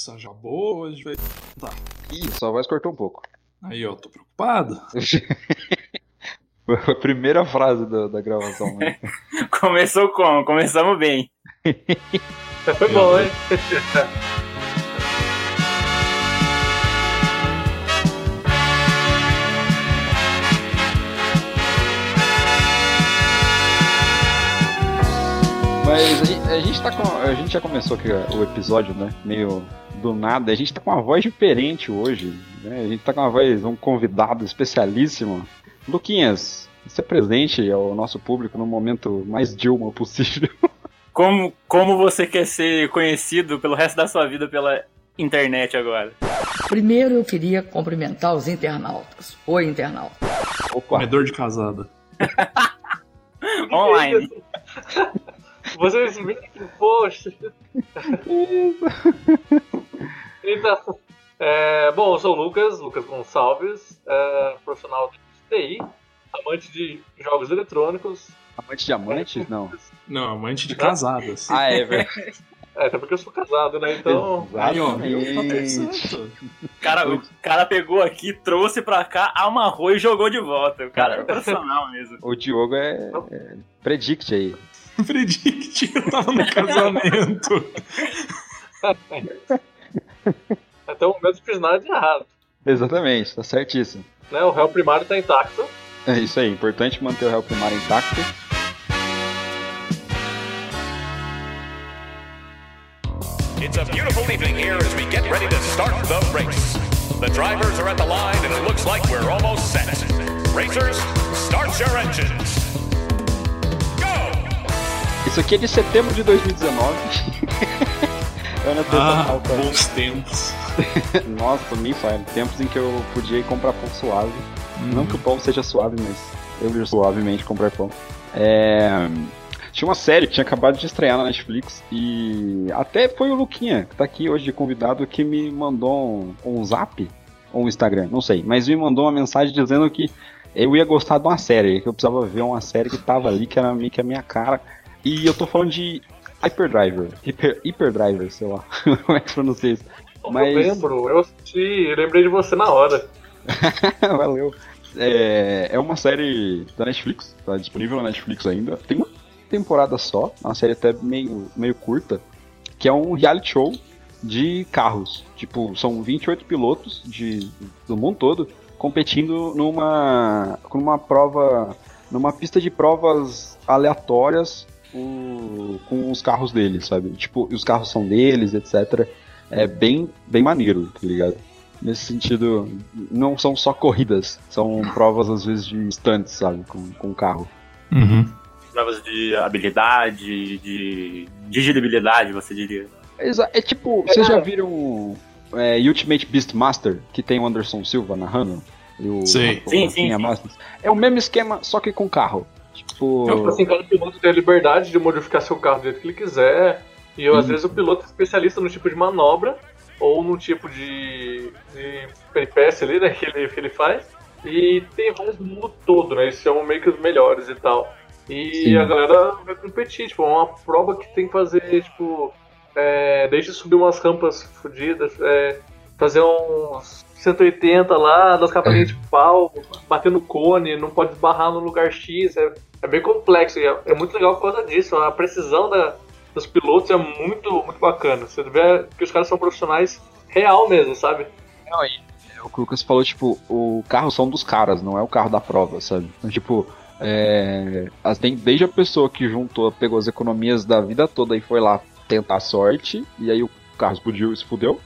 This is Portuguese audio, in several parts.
Essa já boa, a gente vai. Tá. Ih, sua voz cortou um pouco. Aí, ó, tô preocupado. Foi a primeira frase da, da gravação, né? Começou como? Começamos bem. Foi bom, hein? Mas a gente, a gente tá com. A gente já começou aqui o episódio, né? Meio do nada. A gente tá com uma voz diferente hoje. Né? A gente tá com uma voz, um convidado especialíssimo. Luquinhas, se presente ao nosso público no momento mais Dilma possível. Como, como você quer ser conhecido pelo resto da sua vida pela internet agora? Primeiro eu queria cumprimentar os internautas. Oi, internauta. Opa, Comedor de casada. Online. Vocês me. Poxa. então. é, bom, eu sou o Lucas, Lucas Gonçalves, é, profissional de TI, amante de jogos eletrônicos. amante de amantes? Não. Não, amante de casadas. Ah, é verdade. É, até porque eu sou casado, né? Então. Aí, ó? Tá. Cara, o cara pegou aqui, trouxe pra cá, amarrou e jogou de volta. O cara é profissional mesmo. O Diogo é, é predict aí. Predict, eu tava no casamento. Até o momento não fiz nada de errado. Exatamente, tá certíssimo. Né? O réu primário tá intacto. É isso aí, importante manter o réu primário intacto. It's a beautiful evening here as we get ready to start the race. The drivers are at the line and it looks like we're almost set. Racers, start your engines. Isso aqui é de setembro de 2019. Ana Ah, Alta. bons tempos. Nossa, nem faz. Tempos em que eu podia ir comprar pão suave. Não que o pão seja suave, mas eu ia suavemente comprar pão. É... Tinha uma série que tinha acabado de estrear na Netflix e até foi o Luquinha, que tá aqui hoje de convidado, que me mandou um, um zap ou um Instagram, não sei, mas me mandou uma mensagem dizendo que eu ia gostar de uma série, que eu precisava ver uma série que tava ali, que era meio que a minha cara. E eu tô falando de Hyperdriver, Hyper, Hyperdriver, sei lá, como é que pronuncia isso. Mas- Eu lembro, eu assisti, eu lembrei de você na hora. Valeu. É, é uma série da Netflix, tá disponível na Netflix ainda. Tem uma temporada só, uma série até meio, meio curta, que é um reality show de carros. Tipo, são 28 pilotos de, do mundo todo competindo numa, numa prova, numa pista de provas aleatórias o- com os carros deles, sabe? Tipo, os carros são deles, etc. É bem, bem maneiro, tá ligado? Nesse sentido, não são só corridas, são provas às vezes de stunts, sabe? Com, com o carro. Uhum. Provas de habilidade, de digeribilidade, você diria. Exa- É tipo, vocês já viram é, Ultimate Beastmaster, que tem o Anderson Silva narrando? E o, Sei. o Sim, sim, sim. É o mesmo esquema, só que com carro. Tipo. Tipo assim, cada piloto tem a liberdade de modificar seu carro do jeito que ele quiser. E às Uhum. vezes o piloto é especialista no tipo de manobra ou no tipo de, de peripécia ali, né, que ele, que ele faz. E tem vários do mundo todo, né? Eles são meio que os melhores e tal. E Sim. a galera vai competir, tipo, é uma prova que tem que fazer, tipo, é, desde subir umas rampas fodidas, é, fazer uns 180 lá, das capas de pau, bater no cone, não pode esbarrar no lugar X, é, é bem complexo e é, é muito legal por causa disso. A precisão da, dos pilotos é muito, muito bacana. Você vê que os caras são profissionais real mesmo, sabe? Não, e é o que o Lucas falou, tipo, o carro são dos caras, não é o carro da prova, sabe? Então, tipo, é, as- tem desde a pessoa que juntou, pegou as economias da vida toda e foi lá tentar a sorte, e aí o carro explodiu e se fudeu.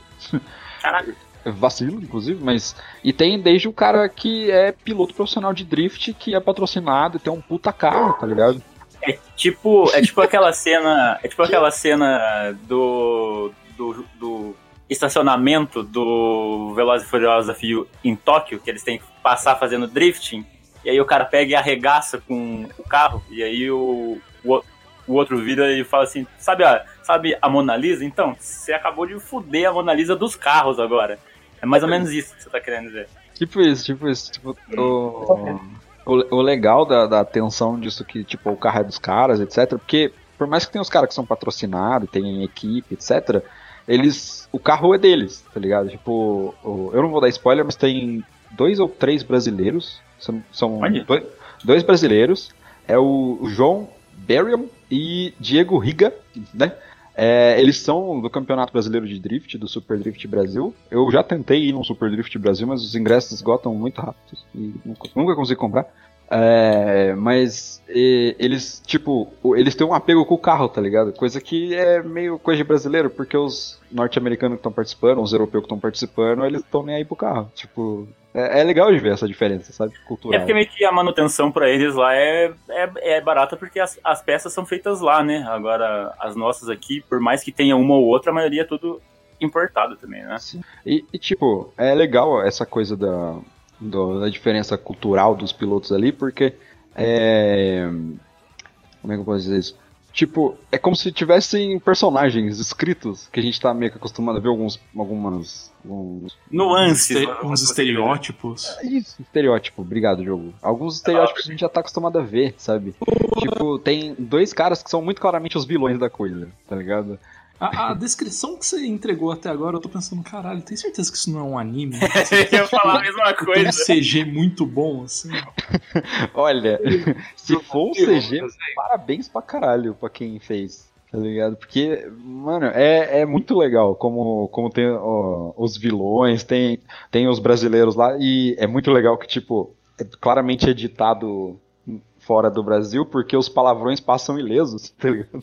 Caraca. Vacilo, inclusive, mas. E tem desde o cara que é piloto profissional de drift, que é patrocinado e tem um puta carro, tá ligado? É tipo, é tipo aquela cena, é tipo aquela cena do do, do estacionamento do Velozes e Furiosos Desafio em Tóquio, que eles têm que passar fazendo drifting, e aí o cara pega e arregaça com o carro, e aí o, o, o outro vira e fala assim, sabe a, sabe a Mona Lisa? Então, você acabou de fuder a Mona Lisa dos carros agora. É mais ou menos isso que você tá querendo dizer. Tipo isso, tipo isso. Tipo, o, o, o legal da, da atenção disso que, tipo, o carro é dos caras, etc. Porque, por mais que tenha os caras que são patrocinados, tem equipe, etc. eles. O carro é deles, tá ligado? Tipo, o- eu não vou dar spoiler, mas tem dois ou três brasileiros. São, são dois, dois brasileiros. É o, o João Berriam e Diego Riga, né? É, eles são do Campeonato Brasileiro de Drift, do Super Drift Brasil. Eu já tentei ir no Super Drift Brasil, mas os ingressos esgotam muito rápido e nunca, nunca consegui comprar. É, mas e, eles, tipo, eles têm um apego com o carro, tá ligado? Coisa que é meio coisa de brasileiro, porque os norte-americanos que estão participando, os europeus que estão participando, eles estão nem aí pro carro. Tipo, é, é legal de ver essa diferença, sabe? É Cultural. porque meio que a manutenção pra eles lá é, é, é barata porque as, as peças são feitas lá, né? Agora, as nossas aqui, por mais que tenha uma ou outra, a maioria é tudo importado também, né? E, e, tipo, é legal essa coisa da, do- da diferença cultural dos pilotos ali, porque é. Como é que eu posso dizer isso? Tipo, é como se tivessem personagens escritos que a gente tá meio que acostumado a ver alguns, algumas, alguns Nuances. Este- né? uns estereótipos. Isso, estereótipo, obrigado, jogo. Alguns estereótipos a gente já tá acostumado a ver, sabe? Tipo, tem dois caras que são muito claramente os vilões da coisa, tá ligado? A, a descrição que você entregou até agora, eu tô pensando, caralho, tem certeza que isso não é um anime? Eu ia falar a mesma Tem um coisa. CG muito bom, assim. Olha, se for um CG, Desenho. parabéns pra caralho pra quem fez. Tá ligado? Porque, mano, é, é muito legal como, como tem ó, os vilões, tem, tem os brasileiros lá, e é muito legal que, tipo, é claramente editado fora do Brasil, porque os palavrões passam ilesos, tá ligado?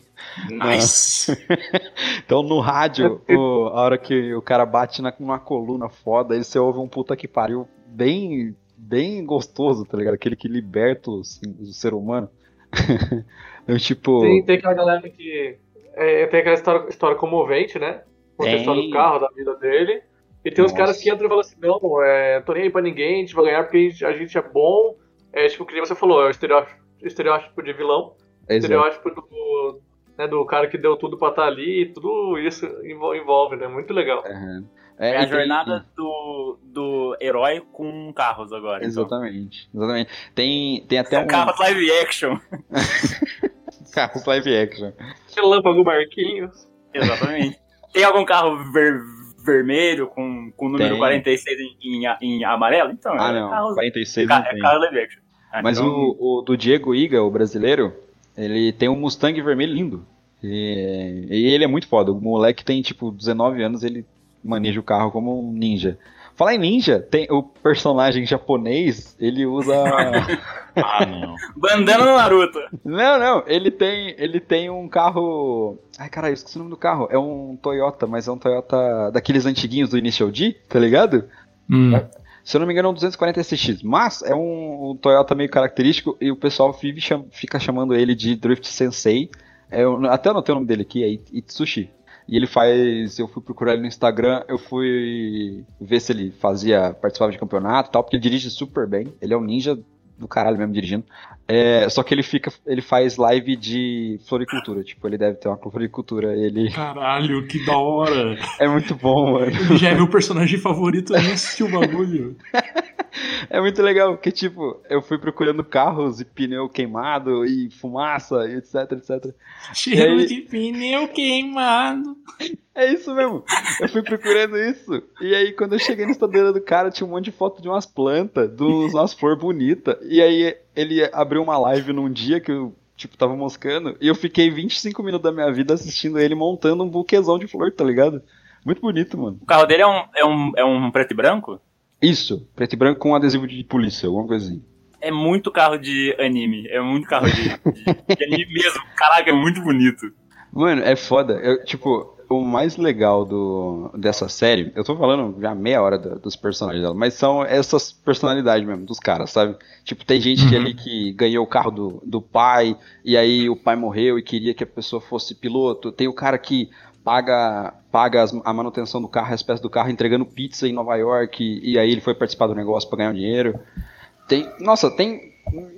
Nice. Então no rádio, o- a hora que o cara bate na, numa coluna foda, aí você ouve um puta que pariu bem, bem gostoso, tá ligado? Aquele que liberta o, o ser humano. então, tipo. Tem, tem aquela galera que. é, tem aquela história, história comovente, né? Conta a história do carro, da vida dele. E tem uns Nossa. caras que entram e falam assim: não, é, tô nem aí pra ninguém, a gente vai ganhar porque a gente, a gente é bom. É tipo, que nem você falou, é o estereótipo, estereótipo de vilão, Exato. estereótipo do, né, do cara que deu tudo pra estar ali, tudo isso envol- envolve, né? Muito legal. É a e tem- jornada do, do herói com carros agora. então. Exatamente, exatamente. Tem, tem até um. Carros live action. Carros live action. Relâmpago Marquinhos. Exatamente. Tem algum carro ver- vermelho com, com o número Tem. 46 em, em, em amarelo? Então, Ah, é não. carros, 46 ca- não é carro live action. Ah, Mas então- o, o do Diego Iga, o brasileiro, ele tem um Mustang vermelho lindo. E, e ele é muito foda. O moleque tem tipo 19 anos, ele maneja o carro como um ninja. Falar em ninja, tem o personagem japonês, ele usa. Ah, não. Bandana no Naruto. não, não, ele tem, ele tem um carro. Ai, caralho, esqueci o nome do carro. É um Toyota, mas é um Toyota daqueles antiguinhos do Initial D, tá ligado? Hum. Se eu não me engano, é um 240SX. Mas é um, um Toyota meio característico e o pessoal fica chamando ele de Drift Sensei. É, eu até anotei o nome dele aqui, é It- Itsushi. E ele faz. Eu fui procurar ele no Instagram, eu fui ver se ele fazia. participava de campeonato e tal, porque ele dirige super bem. Ele é um ninja do caralho mesmo dirigindo. É, só que ele fica. ele faz live de floricultura. Tipo, ele deve ter uma floricultura. Ele. Caralho, que da hora. É muito bom, mano. Ele já é meu personagem favorito, eu nem assisti o bagulho. É muito legal, porque tipo, eu fui procurando carros e pneu queimado e fumaça e etc, etc. Cheiro aí- de pneu queimado. É isso mesmo. Eu fui procurando isso. E aí, quando eu cheguei na estadeira do cara, tinha um monte de foto de umas plantas, de umas flores bonitas. E aí, ele abriu uma live num dia que eu, tipo, tava moscando. E eu fiquei 25 minutos da minha vida assistindo ele montando um buquezão de flor, tá ligado? Muito bonito, mano. O carro dele é um, é um, é um preto e branco? Isso, preto e branco com adesivo de polícia, alguma coisa assim. É muito carro de anime. É muito carro de, de- de anime mesmo. Caraca, é muito bonito. Mano, é foda. Eu, tipo, o mais legal do, dessa série, eu tô falando já meia hora da- dos personagens dela, mas são essas personalidades mesmo, dos caras, sabe? Tipo, tem gente que ali que ganhou o carro do, do pai, e aí o pai morreu e queria que a pessoa fosse piloto. Tem o cara que paga, paga as- a manutenção do carro, as peças do carro, entregando pizza em Nova York, e, e aí ele foi participar do negócio pra ganhar um dinheiro. Tem, nossa, tem,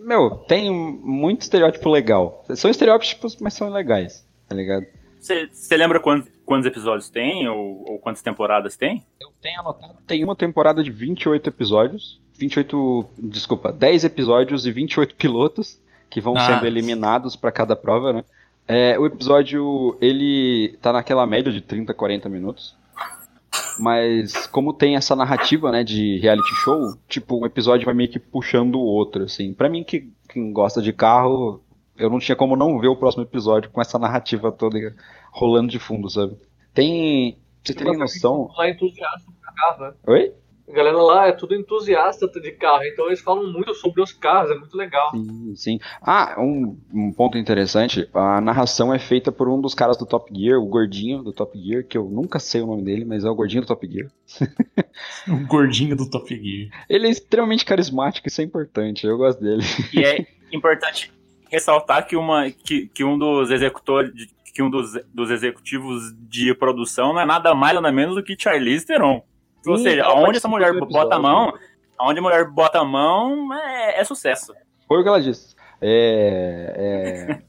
meu, tem muito estereótipo legal. São estereótipos, mas são legais, tá ligado? Você lembra quantos, quantos episódios tem? Ou, ou quantas temporadas tem? Eu tenho anotado. Tem uma temporada de 28 episódios. 28. Desculpa, 10 episódios e 28 pilotos que vão Ah. sendo eliminados pra cada prova, né? É, o episódio, ele tá naquela média de 30, 40 minutos. Mas como tem essa narrativa, né, de reality show, tipo, um episódio vai meio que puxando o outro, assim. Pra mim que quem gosta de carro, eu não tinha como não ver o próximo episódio com essa narrativa toda rolando de fundo, sabe? Tem. Você tem noção. Lá é entusiasta pra carro, né? Oi? A galera lá é tudo entusiasta de carro, então eles falam muito sobre os carros, é muito legal. Sim, sim. Ah, um, um ponto interessante: a narração é feita por um dos caras do Top Gear, o gordinho do Top Gear, que eu nunca sei o nome dele, mas é o gordinho do Top Gear. O gordinho do Top Gear. Ele é extremamente carismático, isso é importante, eu gosto dele. E é importante ressaltar que, uma, que, que um dos executores, que um dos, dos executivos de produção não é nada mais nada menos do que Charlize Theron. Ou Sim, seja, ela aonde essa mulher do bota a episódio. mão, aonde a mulher bota a mão é, é sucesso. Foi o que ela disse. É,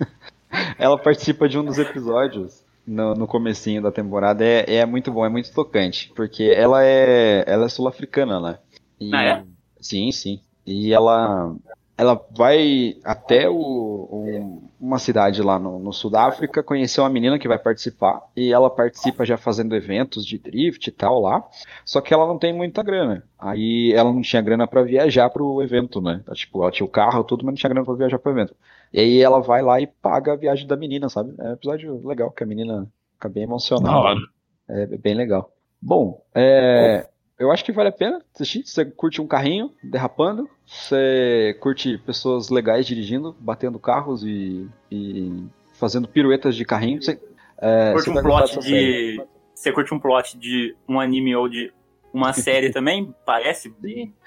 é... ela participa de um dos episódios no, no comecinho da temporada. É, é muito bom, é muito tocante. Porque ela é, ela é sul-africana, né? E- Ah, é? Sim, sim. E ela, ela vai até o, o- uma cidade lá no, no sul da África conhecer uma menina que vai participar. E ela participa já fazendo eventos de drift e tal lá. Só que ela não tem muita grana. Aí ela não tinha grana pra viajar pro evento, né? Tipo, ela tinha o carro, tudo, mas não tinha grana pra viajar pro evento. E aí ela vai lá e paga a viagem da menina, sabe? É um episódio legal, que a menina fica bem Da emocionada. É bem legal. Bom, é, eu acho que vale a pena assistir. Você curte um carrinho derrapando, você curte pessoas legais dirigindo, batendo carros e, e fazendo piruetas de carrinho. Você, é, curte você um plot de. Você curte um plot de um anime ou de uma série também? Parece?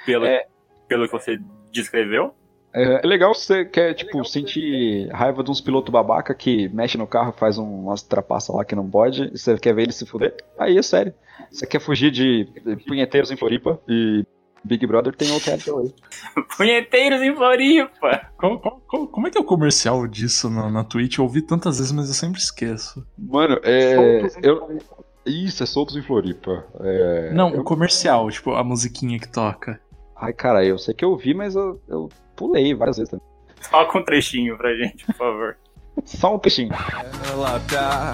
Pelo, É. pelo que você descreveu? É, é legal se você quer, tipo, sentir raiva de uns pilotos babaca que mexe no carro, faz um, umas trapaças lá que não pode, e você quer ver ele se fuder. Aí é sério. Você quer fugir de punheteiros em Floripa e Big Brother tem outro aí. Punheteiros em Floripa! Como, como- como- é que é o comercial disso na, na Twitch? Eu ouvi tantas vezes, mas eu sempre esqueço. Mano, é. Eu... Isso, é soltos em Floripa. É, Não, eu- o comercial, tipo, a musiquinha que toca. Ai, cara, eu sei que eu vi, mas eu, eu pulei várias vezes também. Toca um trechinho pra gente, por favor. Só um peixinho.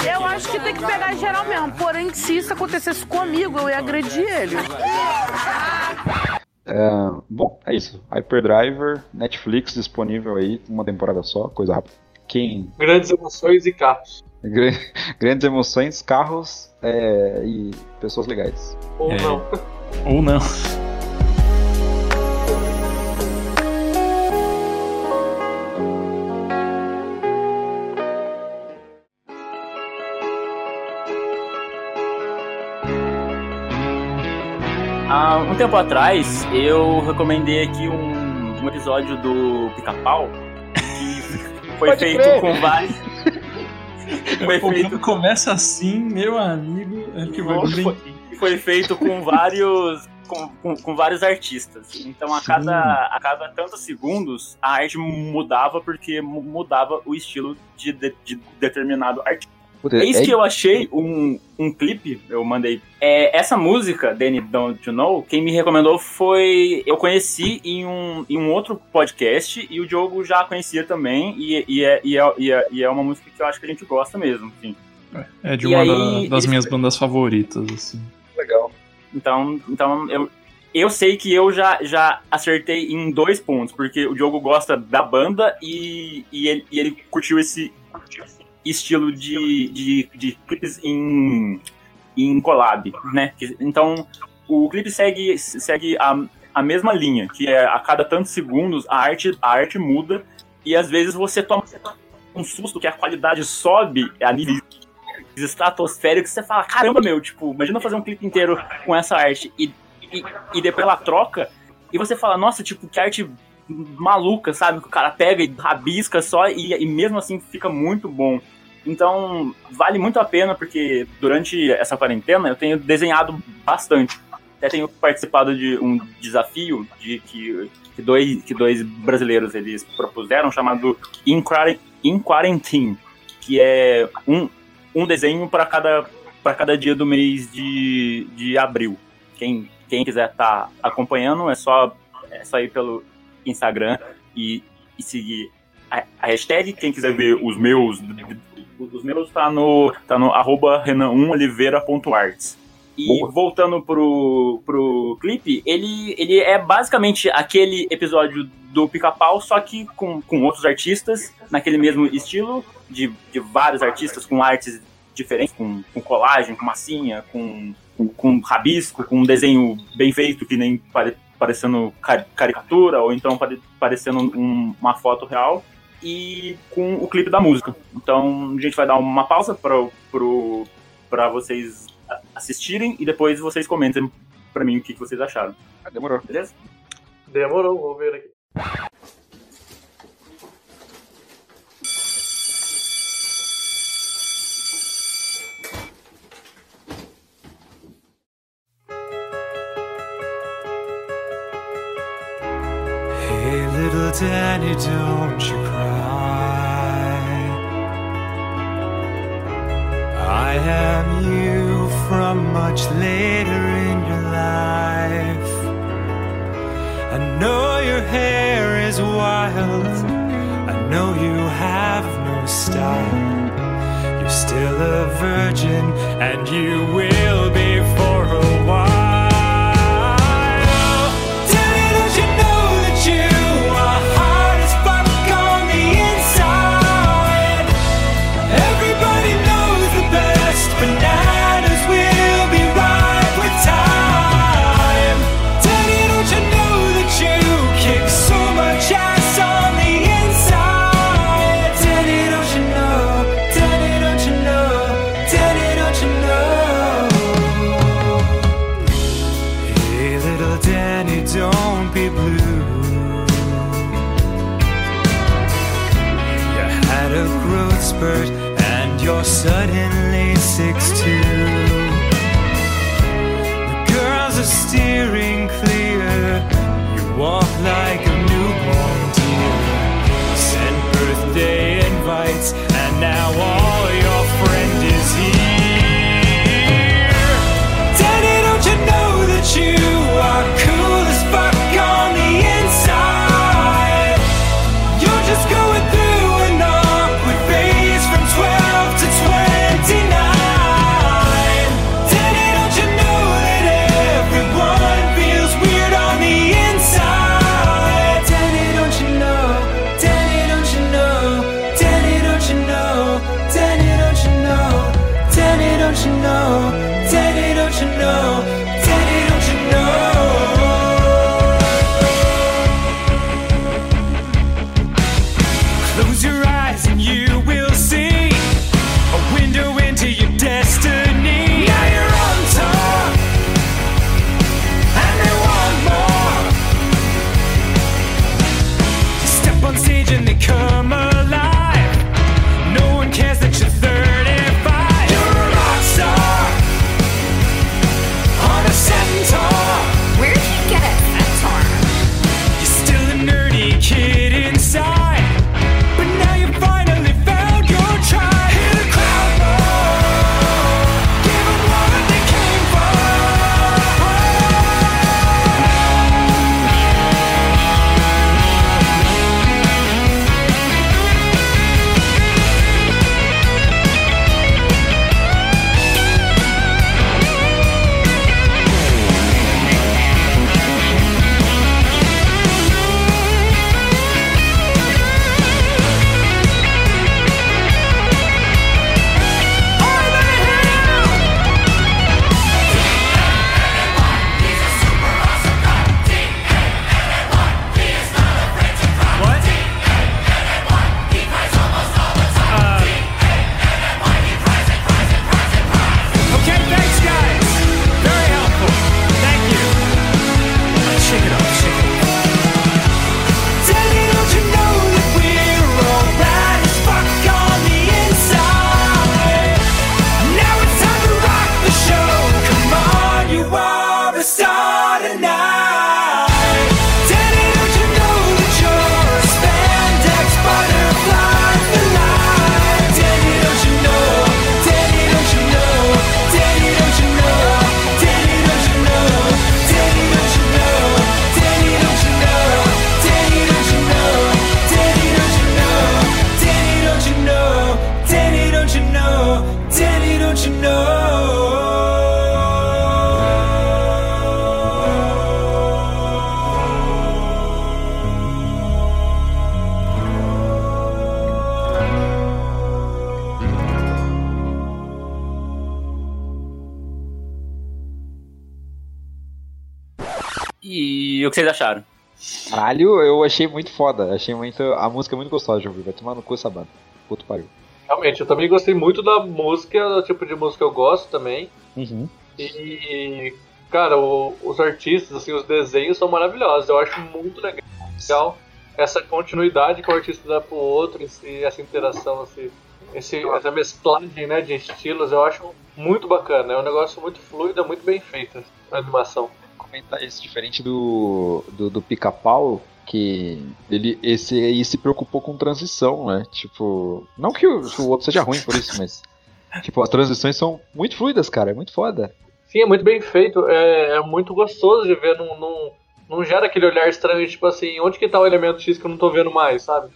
Eu acho que tem que pegar geral mesmo. Porém, se isso acontecesse comigo, eu ia agredir ele. É, bom, é isso. Hyperdriver, Netflix disponível aí, uma temporada só, coisa rápida. Quem. Grandes emoções e carros. Gra- Grandes emoções, carros é, e pessoas legais. Ou É. não. Ou não. Tempo atrás, eu recomendei aqui um, um episódio do Pica-Pau que foi Pode feito crer. com vários. foi O feito começa assim, meu amigo. É que bem. foi feito com vários com, com, com vários artistas. Então a cada, a cada tantos segundos a arte mudava porque mu- mudava o estilo de, de, de determinado artista. Puta, Eis é- que eu achei um, um clipe, eu mandei. É, essa música, Danny Don't You Know, quem me recomendou foi. Eu conheci em um, em um outro podcast e o Diogo já conhecia também. E, e, é, e, é, e, é, e é uma música que eu acho que a gente gosta mesmo. Assim. É de E uma aí, da- das eles- minhas bandas favoritas, assim. legal. Então, então eu, eu sei que eu já, já acertei em dois pontos, porque o Diogo gosta da banda e, e, ele, e ele curtiu esse estilo de, de, de clipes em, em collab, né? Então, o clipe segue, segue a, a mesma linha, que é a cada tantos segundos a arte, a arte muda e às vezes você toma um susto que a qualidade sobe a níveis estratosféricos, você fala, caramba, meu, tipo, imagina fazer um clipe inteiro com essa arte e, e, e depois ela troca e você fala, nossa, tipo, que arte maluca, sabe? Que o cara pega e rabisca só e, e mesmo assim fica muito bom. Então, vale muito a pena, porque durante essa quarentena eu tenho desenhado bastante. Até tenho participado de um desafio de que, que, dois, que dois brasileiros eles propuseram, chamado In, Quaren- In Quarantine, que é um, um desenho para cada, cada dia do mês de, de abril. Quem, quem quiser estar tá acompanhando é só, é só ir pelo Instagram e, e seguir a, a hashtag. Quem quiser ver os meus, os meus tá no, tá no arroba renan1oliveira.arts. E Boa. voltando pro, pro clipe, ele, ele é basicamente aquele episódio do pica-pau, só que com, com outros artistas, naquele mesmo estilo, de, de vários artistas com artes diferentes, com, com colagem, com massinha, com, com, com rabisco, com um desenho bem feito, que nem pare, parecendo cari- caricatura, ou então pare, parecendo um- uma foto real, e com o clipe da música. Então a gente vai dar uma pausa para pro, pra vocês a- assistirem e depois vocês comentem pra mim o que, que vocês acharam, Ah, demorou. beleza? Demorou, vou ver aqui. Hey, little Danny, don't you I know you have no style. You're still a virgin, and you will be vocês acharam? Caralho, eu achei muito foda. Achei muito. A música é muito gostosa de ouvir. Vai tomar no cu essa banda. Puto pariu. Realmente, eu também gostei muito da música, do tipo de música que eu gosto também. Uhum. E, cara, o- os artistas, assim, os desenhos são maravilhosos. Eu acho muito legal essa continuidade que o artista dá pro outro, esse, essa interação, esse, esse- essa mesclagem né, de estilos. Eu acho muito bacana. É um negócio muito fluido, é muito bem feito a animação. Comentar isso diferente do, do, do pica-pau, que ele esse aí se preocupou com transição, né? Tipo, não que o, que o outro seja ruim por isso, mas tipo, as transições são muito fluidas, cara, é muito foda. Sim, é muito bem feito. É, é muito gostoso de ver. Não, não, não gera aquele olhar estranho, tipo assim, onde que tá o elemento X que eu não tô vendo mais, sabe?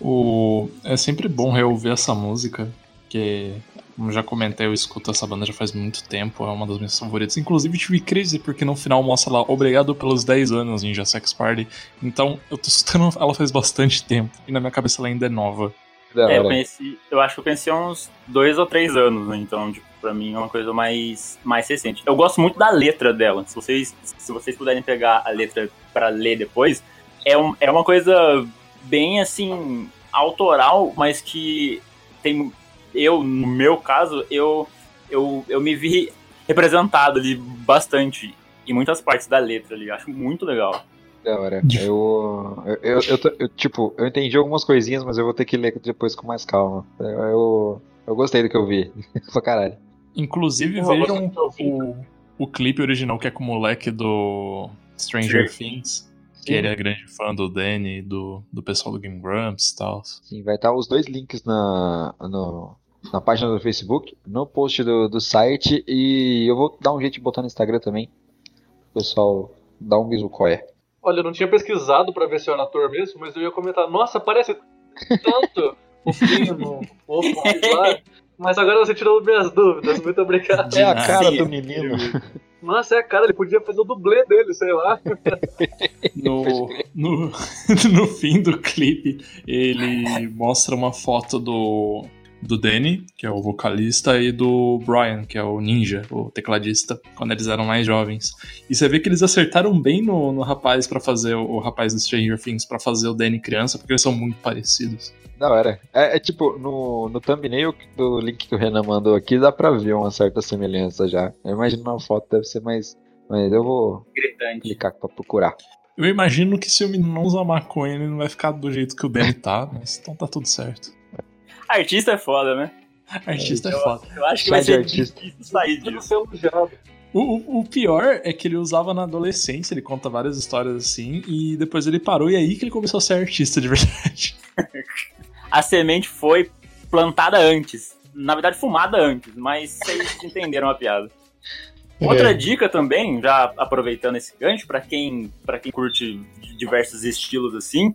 O... É sempre bom reouvir essa música, que, como já comentei, eu escuto essa banda já faz muito tempo, é uma das minhas favoritas. Inclusive tive crise, porque no final mostra lá, obrigado pelos 10 anos, Ninja Sex Party. Então, eu tô escutando ela faz bastante tempo, e na minha cabeça ela ainda é nova. É, eu conheci, eu acho que eu conheci há uns dois ou três anos, né? Então, tipo, pra mim é uma coisa mais, mais recente. Eu gosto muito da letra dela. Se vocês, se vocês puderem pegar a letra pra ler depois, é, um, é uma coisa bem assim, autoral, mas que tem. Eu, no meu caso, eu, eu, eu me vi representado ali bastante em muitas partes da letra ali. Acho muito legal. Da hora. Eu, eu, eu, eu tipo, eu entendi algumas coisinhas, mas eu vou ter que ler depois com mais calma. Eu, eu, eu gostei do que eu vi. pra caralho. Inclusive, vejam o, o clipe original que é com o moleque do Stranger Things, que ele é grande fã do Danny, do, do pessoal do Game Grumps e tal. Sim, vai estar os dois links na, no, na página do Facebook, no post do, do site e eu vou dar um jeito de botar no Instagram também. O pessoal dá um bisu qual é. Olha, eu não tinha pesquisado pra ver se era ator mesmo, mas eu ia comentar, nossa, parece tanto o Pino, o. Mas agora você tirou minhas dúvidas, muito obrigado. É a cara do menino. Nossa, é a cara, ele podia fazer o dublê dele, sei lá. No, no, no fim do clipe, ele mostra uma foto do, do Danny, que é o vocalista, e do Brian, que é o ninja, o tecladista, quando eles eram mais jovens. E você vê que eles acertaram bem no, no rapaz pra fazer, o, o rapaz do Stranger Things, pra fazer o Danny criança, porque eles são muito parecidos. Da hora. É, é tipo, no, no thumbnail do link que o Renan mandou aqui, dá pra ver uma certa semelhança já. Eu imagino na foto deve ser mais. Mas eu vou Gritante. clicar pra procurar. Eu imagino que se o menino não usar maconha, ele não vai ficar do jeito que o Danny tá, mas então tá tudo certo. Artista é foda, né? Artista é foda. Eu acho que vai ser artista. difícil sair Eu disso. O, o- pior é que ele usava na adolescência, ele conta várias histórias assim, e depois ele parou, e é aí que ele começou a ser artista de verdade. A semente foi plantada antes. Na verdade, fumada antes, mas vocês entenderam a piada. Outra dica também, já aproveitando esse gancho, pra quem, pra quem curte diversos estilos assim,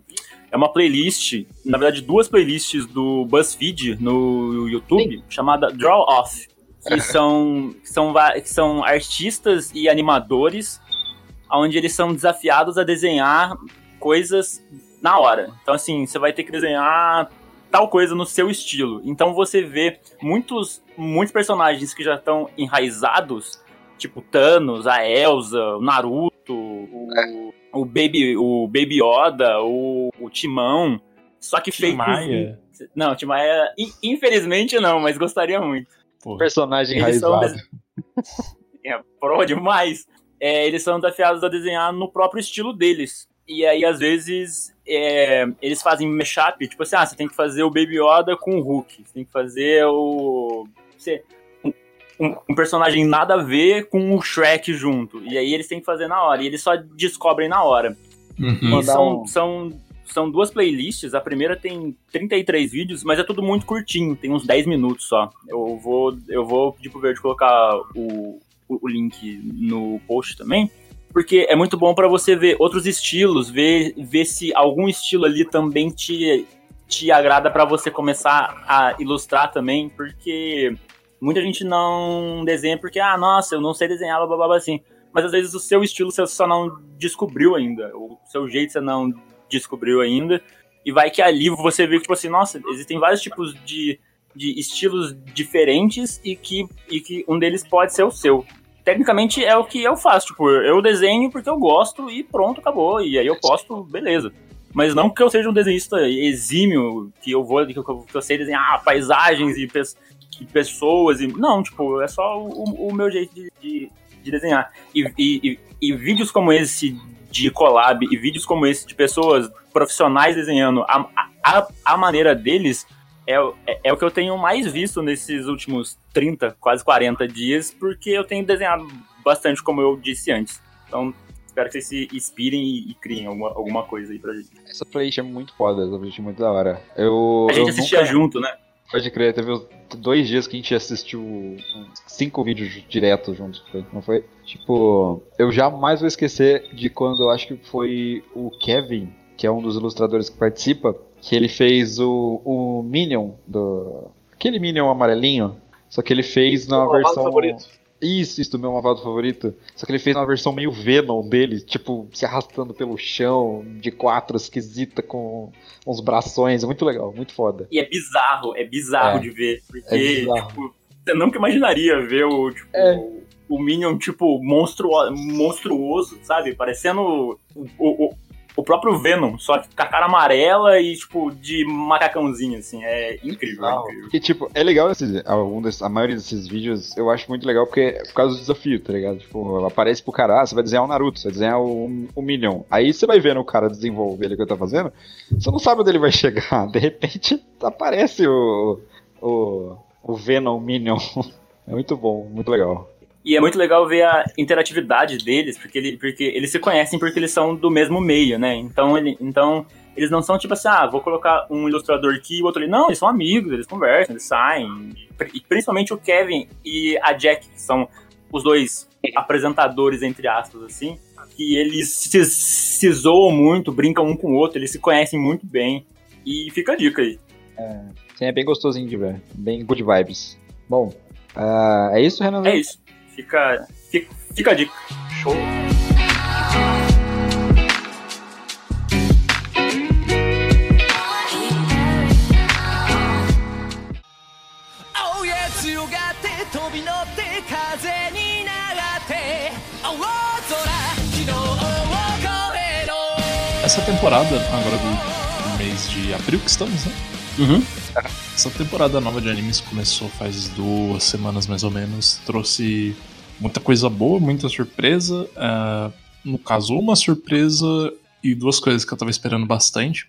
é uma playlist, na verdade, duas playlists do BuzzFeed no YouTube, chamada Draw Off. Que são, que são, que são artistas e animadores, onde eles são desafiados a desenhar coisas na hora. Então, assim, você vai ter que desenhar tal coisa no seu estilo. Então você vê muitos, muitos personagens que já estão enraizados, tipo Thanos, a Elsa, o Naruto, o, o Baby, o Baby Yoda, o, o Timão. Só que feito. Maia. Não, Tim Maia, in- infelizmente não, mas gostaria muito. Pô, Personagem Eles são enraizado. des- é, pro demais. É, eles são desafiados a desenhar no próprio estilo deles. E aí, às vezes, é, eles fazem mashup, tipo assim, ah, você tem que fazer o Baby Yoda com o Hulk. Você tem que fazer o. sei, um, um- personagem nada a ver com o Shrek junto. E aí eles têm que fazer na hora. E eles só descobrem na hora. Uhum. E são, um- são, são duas playlists. A primeira tem 33 vídeos, mas é tudo muito curtinho, tem uns 10 minutos só. Eu vou, eu vou pedir pro Verde colocar o, o, o link no post também. Porque é muito bom pra você ver outros estilos, ver, ver se algum estilo ali também te, te agrada pra você começar a ilustrar também, porque muita gente não desenha porque, ah, nossa, eu não sei desenhar, blá blá blá, assim mas às vezes o seu estilo você só não descobriu ainda, o seu jeito você não descobriu ainda, e vai que ali você vê que, tipo assim, nossa, existem vários tipos de, de estilos diferentes e que, e que um deles pode ser o seu. tecnicamente é o que eu faço. Tipo, eu desenho porque eu gosto e pronto, acabou. E aí eu posto, beleza. Mas não que eu seja um desenhista exímio, que eu vou, que eu, que eu sei desenhar paisagens e, pes- e pessoas. E, não, tipo, é só o, o meu jeito de, de, de desenhar. E, e, e- vídeos como esse de collab e vídeos como esse de pessoas profissionais desenhando a, a, a maneira deles é, o- é, é o que eu tenho mais visto nesses últimos 30, quase 40 dias, porque eu tenho desenhado bastante, como eu disse antes. Então, espero que vocês se inspirem e, e criem alguma, alguma coisa aí pra gente. Essa playlist é muito foda, essa playlist é muito da hora. Eu, A gente eu assistia nunca- junto, né? Pode crer, teve dois dias que a gente assistiu cinco vídeos direto juntos, não foi? Tipo, eu jamais vou esquecer de quando eu acho que foi o Kevin, que é um dos ilustradores que participa, que ele fez o, o Minion do. Aquele Minion amarelinho. Só que ele fez na versão. favorito. Isso, isso, do meu malvado favorito. Só que ele fez uma versão meio Venom dele, tipo, se arrastando pelo chão, de quatro, esquisita, com uns brações. É muito legal, muito foda. E é bizarro, é bizarro É. de ver. Porque, É bizarro. tipo, você nunca imaginaria ver o, tipo, É. o Minion, tipo, monstruo, monstruoso, sabe? Parecendo o, o, o- próprio Venom, só que com a cara amarela e, tipo, de macacãozinho, assim. É incrível, é incrível. Que, tipo, é legal esses, algum desses, a maioria desses vídeos, eu acho muito legal porque é por causa do desafio, tá ligado? Tipo, aparece pro cara, ah, você vai desenhar o Naruto, você vai desenhar o, o Minion. Aí você vai vendo o cara desenvolver ele que ele tá fazendo, você não sabe onde ele vai chegar. De repente aparece o, o, o Venom Minion. É muito bom, muito legal. E é muito legal ver a interatividade deles, porque, ele, porque eles se conhecem porque eles são do mesmo meio, né? Então, ele, então eles não são tipo assim, ah, vou colocar um ilustrador aqui e o outro ali. Não, eles são amigos, eles conversam, eles saem. E principalmente o Kevin e a Jack, que são os dois apresentadores, entre aspas, assim, que eles se, se zoam muito, brincam um com o outro, eles se conhecem muito bem. E fica a dica aí. Sim, é bem gostosinho de ver, bem good vibes. Bom, ah, é isso, Renan? É isso. Fica, fica, fica a dica. Show. Essa temporada, agora do, mês de abril que estamos, né? Uhum. Essa temporada nova de animes começou faz duas semanas mais ou menos. Trouxe muita coisa boa, muita surpresa. ah, no caso, uma surpresa e duas coisas que eu tava esperando bastante.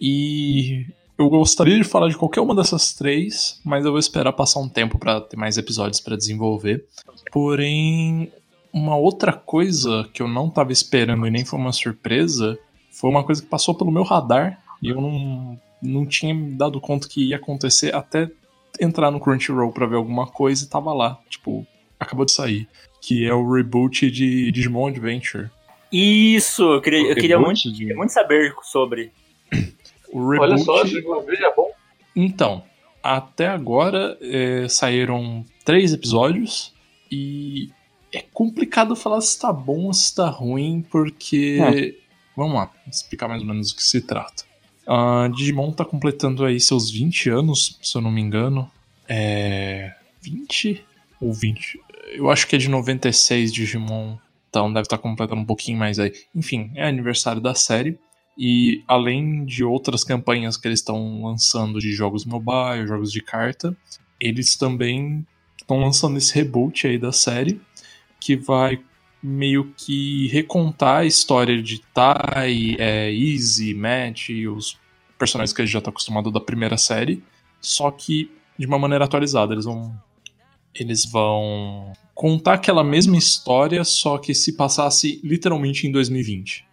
E eu gostaria de falar de qualquer uma dessas três, mas eu vou esperar passar um tempo pra ter mais episódios pra desenvolver. Porém, uma outra coisa que eu não tava esperando e nem foi uma surpresa foi uma coisa que passou pelo meu radar e eu não, não tinha dado conta que ia acontecer até entrar no Crunchyroll pra ver alguma coisa e tava lá. Tipo, acabou de sair. Que é o reboot de Digimon Adventure. Isso, eu queria, eu queria, muito, de- queria muito saber sobre. O reboot... Olha só, desenvolver é bom. Então, até agora é, saíram três episódios e é complicado falar se tá bom ou se tá ruim, porque. Vamos lá, explicar mais ou menos do que se trata. A Digimon tá completando aí seus 20 anos, se eu não me engano. É. 20 ou 20? Eu acho que é de 96 Digimon, então deve estar completando um pouquinho mais aí. Enfim, é aniversário da série. E além de outras campanhas que eles estão lançando de jogos mobile, jogos de carta, eles também estão lançando esse reboot aí da série, que vai meio que recontar a história de Tai, é, Easy, Matt e os personagens que a gente já está acostumado da primeira série, só que de uma maneira atualizada. Eles vão eles vão contar aquela mesma história, só que se passasse literalmente em 2020.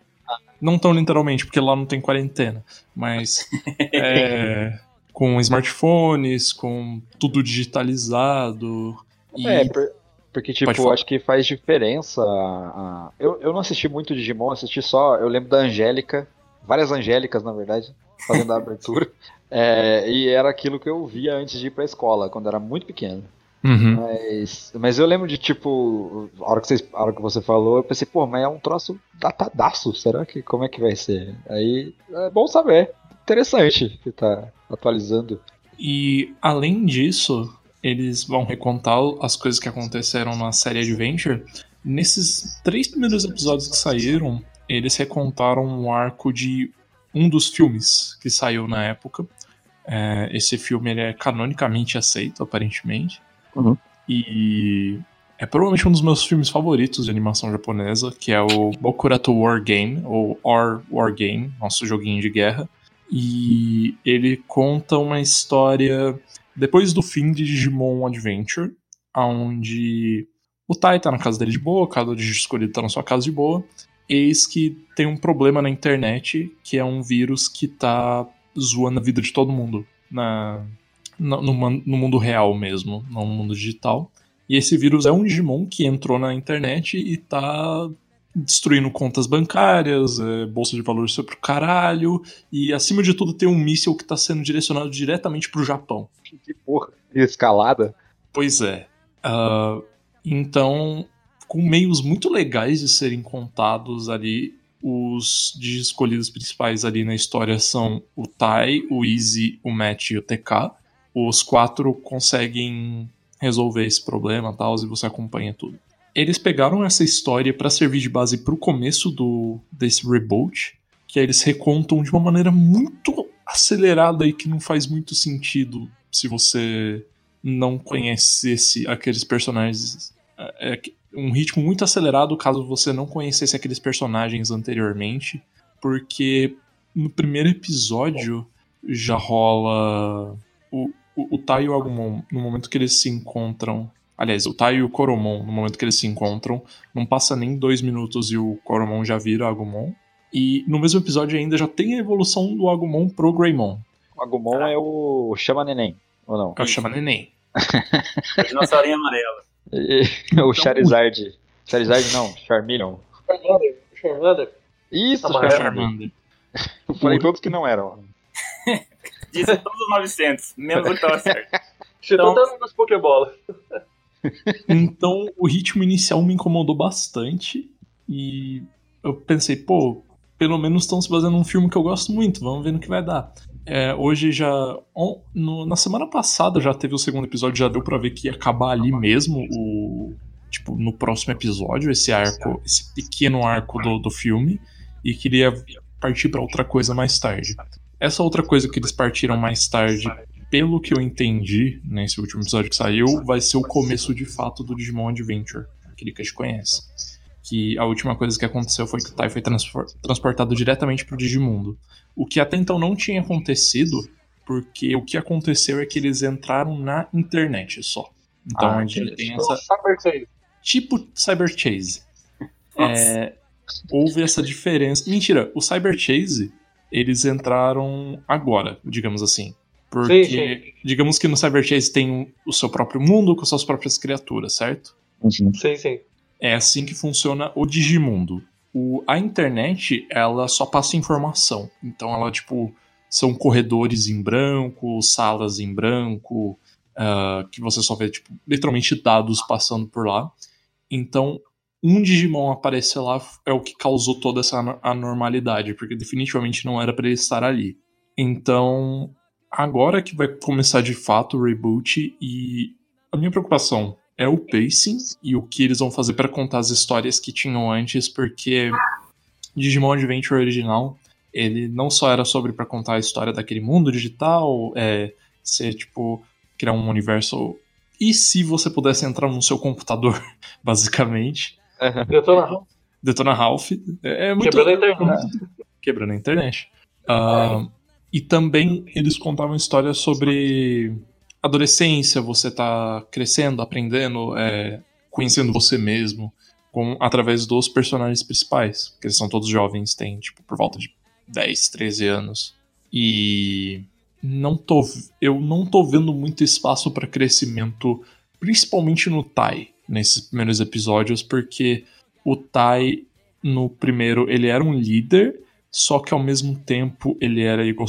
Não tão literalmente, porque lá não tem quarentena, mas é, com smartphones, com tudo digitalizado. E É, porque, tipo, acho que faz diferença. a- Eu, eu não assisti muito Digimon, assisti só. Eu lembro da Angélica, várias Angélicas, na verdade, fazendo a abertura. É, e era aquilo que eu via antes de ir pra escola, quando era muito pequeno. Uhum. Mas, mas eu lembro de, tipo, a hora, que vocês, a hora que você falou, eu pensei, pô, mas é um troço datadaço, será que, como é que vai ser? Aí, é bom saber, interessante que tá atualizando. E além disso, eles vão recontar as coisas que aconteceram na série Adventure. Nesses três primeiros episódios que saíram, eles recontaram o arco de um dos filmes que saiu na época. É, esse filme ele é canonicamente aceito, aparentemente. Uhum. E é provavelmente um dos meus filmes favoritos de animação japonesa, que é o Bokurato War Game, ou Or War Game, nosso joguinho de guerra. E ele conta uma história depois do fim de Digimon Adventure, onde o Tai tá na casa dele de boa, cada Digi escolhido tá na sua casa de boa. Eis que tem um problema na internet, que é um vírus que tá zoando a vida de todo mundo. Na, no, no, no mundo real mesmo, não no mundo digital. E esse vírus é um Digimon que entrou na internet e tá destruindo contas bancárias, é, bolsa de valores foi pro caralho, e acima de tudo tem um míssil que tá sendo direcionado diretamente pro Japão. Que porra. Escalada. Pois é. Ah, então, com meios muito legais de serem contados ali, os de escolhidos principais ali na história são o Tai, o Easy, o Matt e o TK. Os quatro conseguem resolver esse problema e tal, e você acompanha tudo. Eles pegaram essa história para servir de base pro começo do desse reboot, que aí eles recontam de uma maneira muito acelerada e que não faz muito sentido se você não conhecesse aqueles personagens. É é um ritmo muito acelerado caso você não conhecesse aqueles personagens anteriormente, porque no primeiro episódio já rola o, o, o Tai e o Agumon, no momento que eles se encontram. Aliás, o Tai e o Koromon, no momento que eles se encontram, não passa nem dois minutos e o Koromon já vira Agumon. E no mesmo episódio ainda já tem a evolução do Agumon pro Greymon. O Agumon é o Chama Neném, ou não? É o Chama Neném. A dinossaurinha amarela. E- o Charizard. Charizard não, Charmeleon. Charmander, Charmander. Isso, Amarelo. Charmander. Eu falei todos que não eram. Disse todos os 900, menos o que tava certo. Tirou Então- tanto das Pokébola. Então o ritmo inicial me incomodou bastante e eu pensei, pô, pelo menos estão se baseando num filme que eu gosto muito, vamos ver no que vai dar. É, hoje já. on- no- na semana passada já teve o segundo episódio, já deu pra ver que ia acabar ali mesmo o. Tipo, no próximo episódio, esse arco, esse pequeno arco do, do filme, e queria partir pra outra coisa mais tarde. Essa outra coisa que eles partiram mais tarde, pelo que eu entendi nesse último episódio que saiu, vai ser o começo de fato do Digimon Adventure, aquele que a gente conhece. Que a última coisa que aconteceu foi que o Tai foi transportado diretamente pro Digimundo. O que até então não tinha acontecido, porque o que aconteceu é que eles entraram na internet só. Então Ah, a gente tem Então, essa Cyber Chase. tipo Cyber Chase. É, houve essa diferença. Mentira, o Cyber Chase, eles entraram agora, digamos assim. Porque, Sim, digamos que no Cyber Chase tem o seu próprio mundo com suas próprias criaturas, certo? Sim, sim. É assim que funciona o Digimundo. O, a internet, ela só passa informação. Então ela, tipo, são corredores em branco, salas em branco, ah, que você só vê, tipo, literalmente dados passando por lá. Então, um Digimon aparecer lá é o que causou toda essa ano- anormalidade, porque definitivamente não era pra ele estar ali. Então, agora que vai começar de fato o reboot e a minha preocupação é o pacing e o que eles vão fazer pra contar as histórias que tinham antes, porque Digimon Adventure original, ele não só era sobre pra contar a história daquele mundo digital, é, ser tipo criar um universo e se você pudesse entrar no seu computador, basicamente, Detona Ralph. Detona Ralph, é, é muito Quebrando a internet. quebrando a internet. Ah, e também eles contavam histórias sobre adolescência, você tá crescendo, aprendendo, é, conhecendo você mesmo, com, através dos personagens principais, que eles são todos jovens, têm tipo por volta de 10, 13 anos. E não tô, eu não tô vendo muito espaço para crescimento, principalmente no Tai, nesses primeiros episódios, porque o Tai no primeiro ele era um líder, só que ao mesmo tempo ele era ego...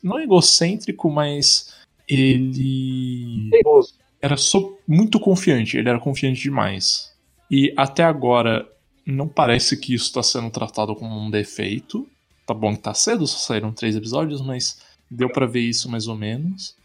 não egocêntrico, mas ele Teimoso. era só muito confiante, ele era confiante demais. E até agora não parece que isso está sendo tratado como um defeito. Tá bom que tá cedo, só saíram três episódios, mas deu pra ver isso mais ou menos.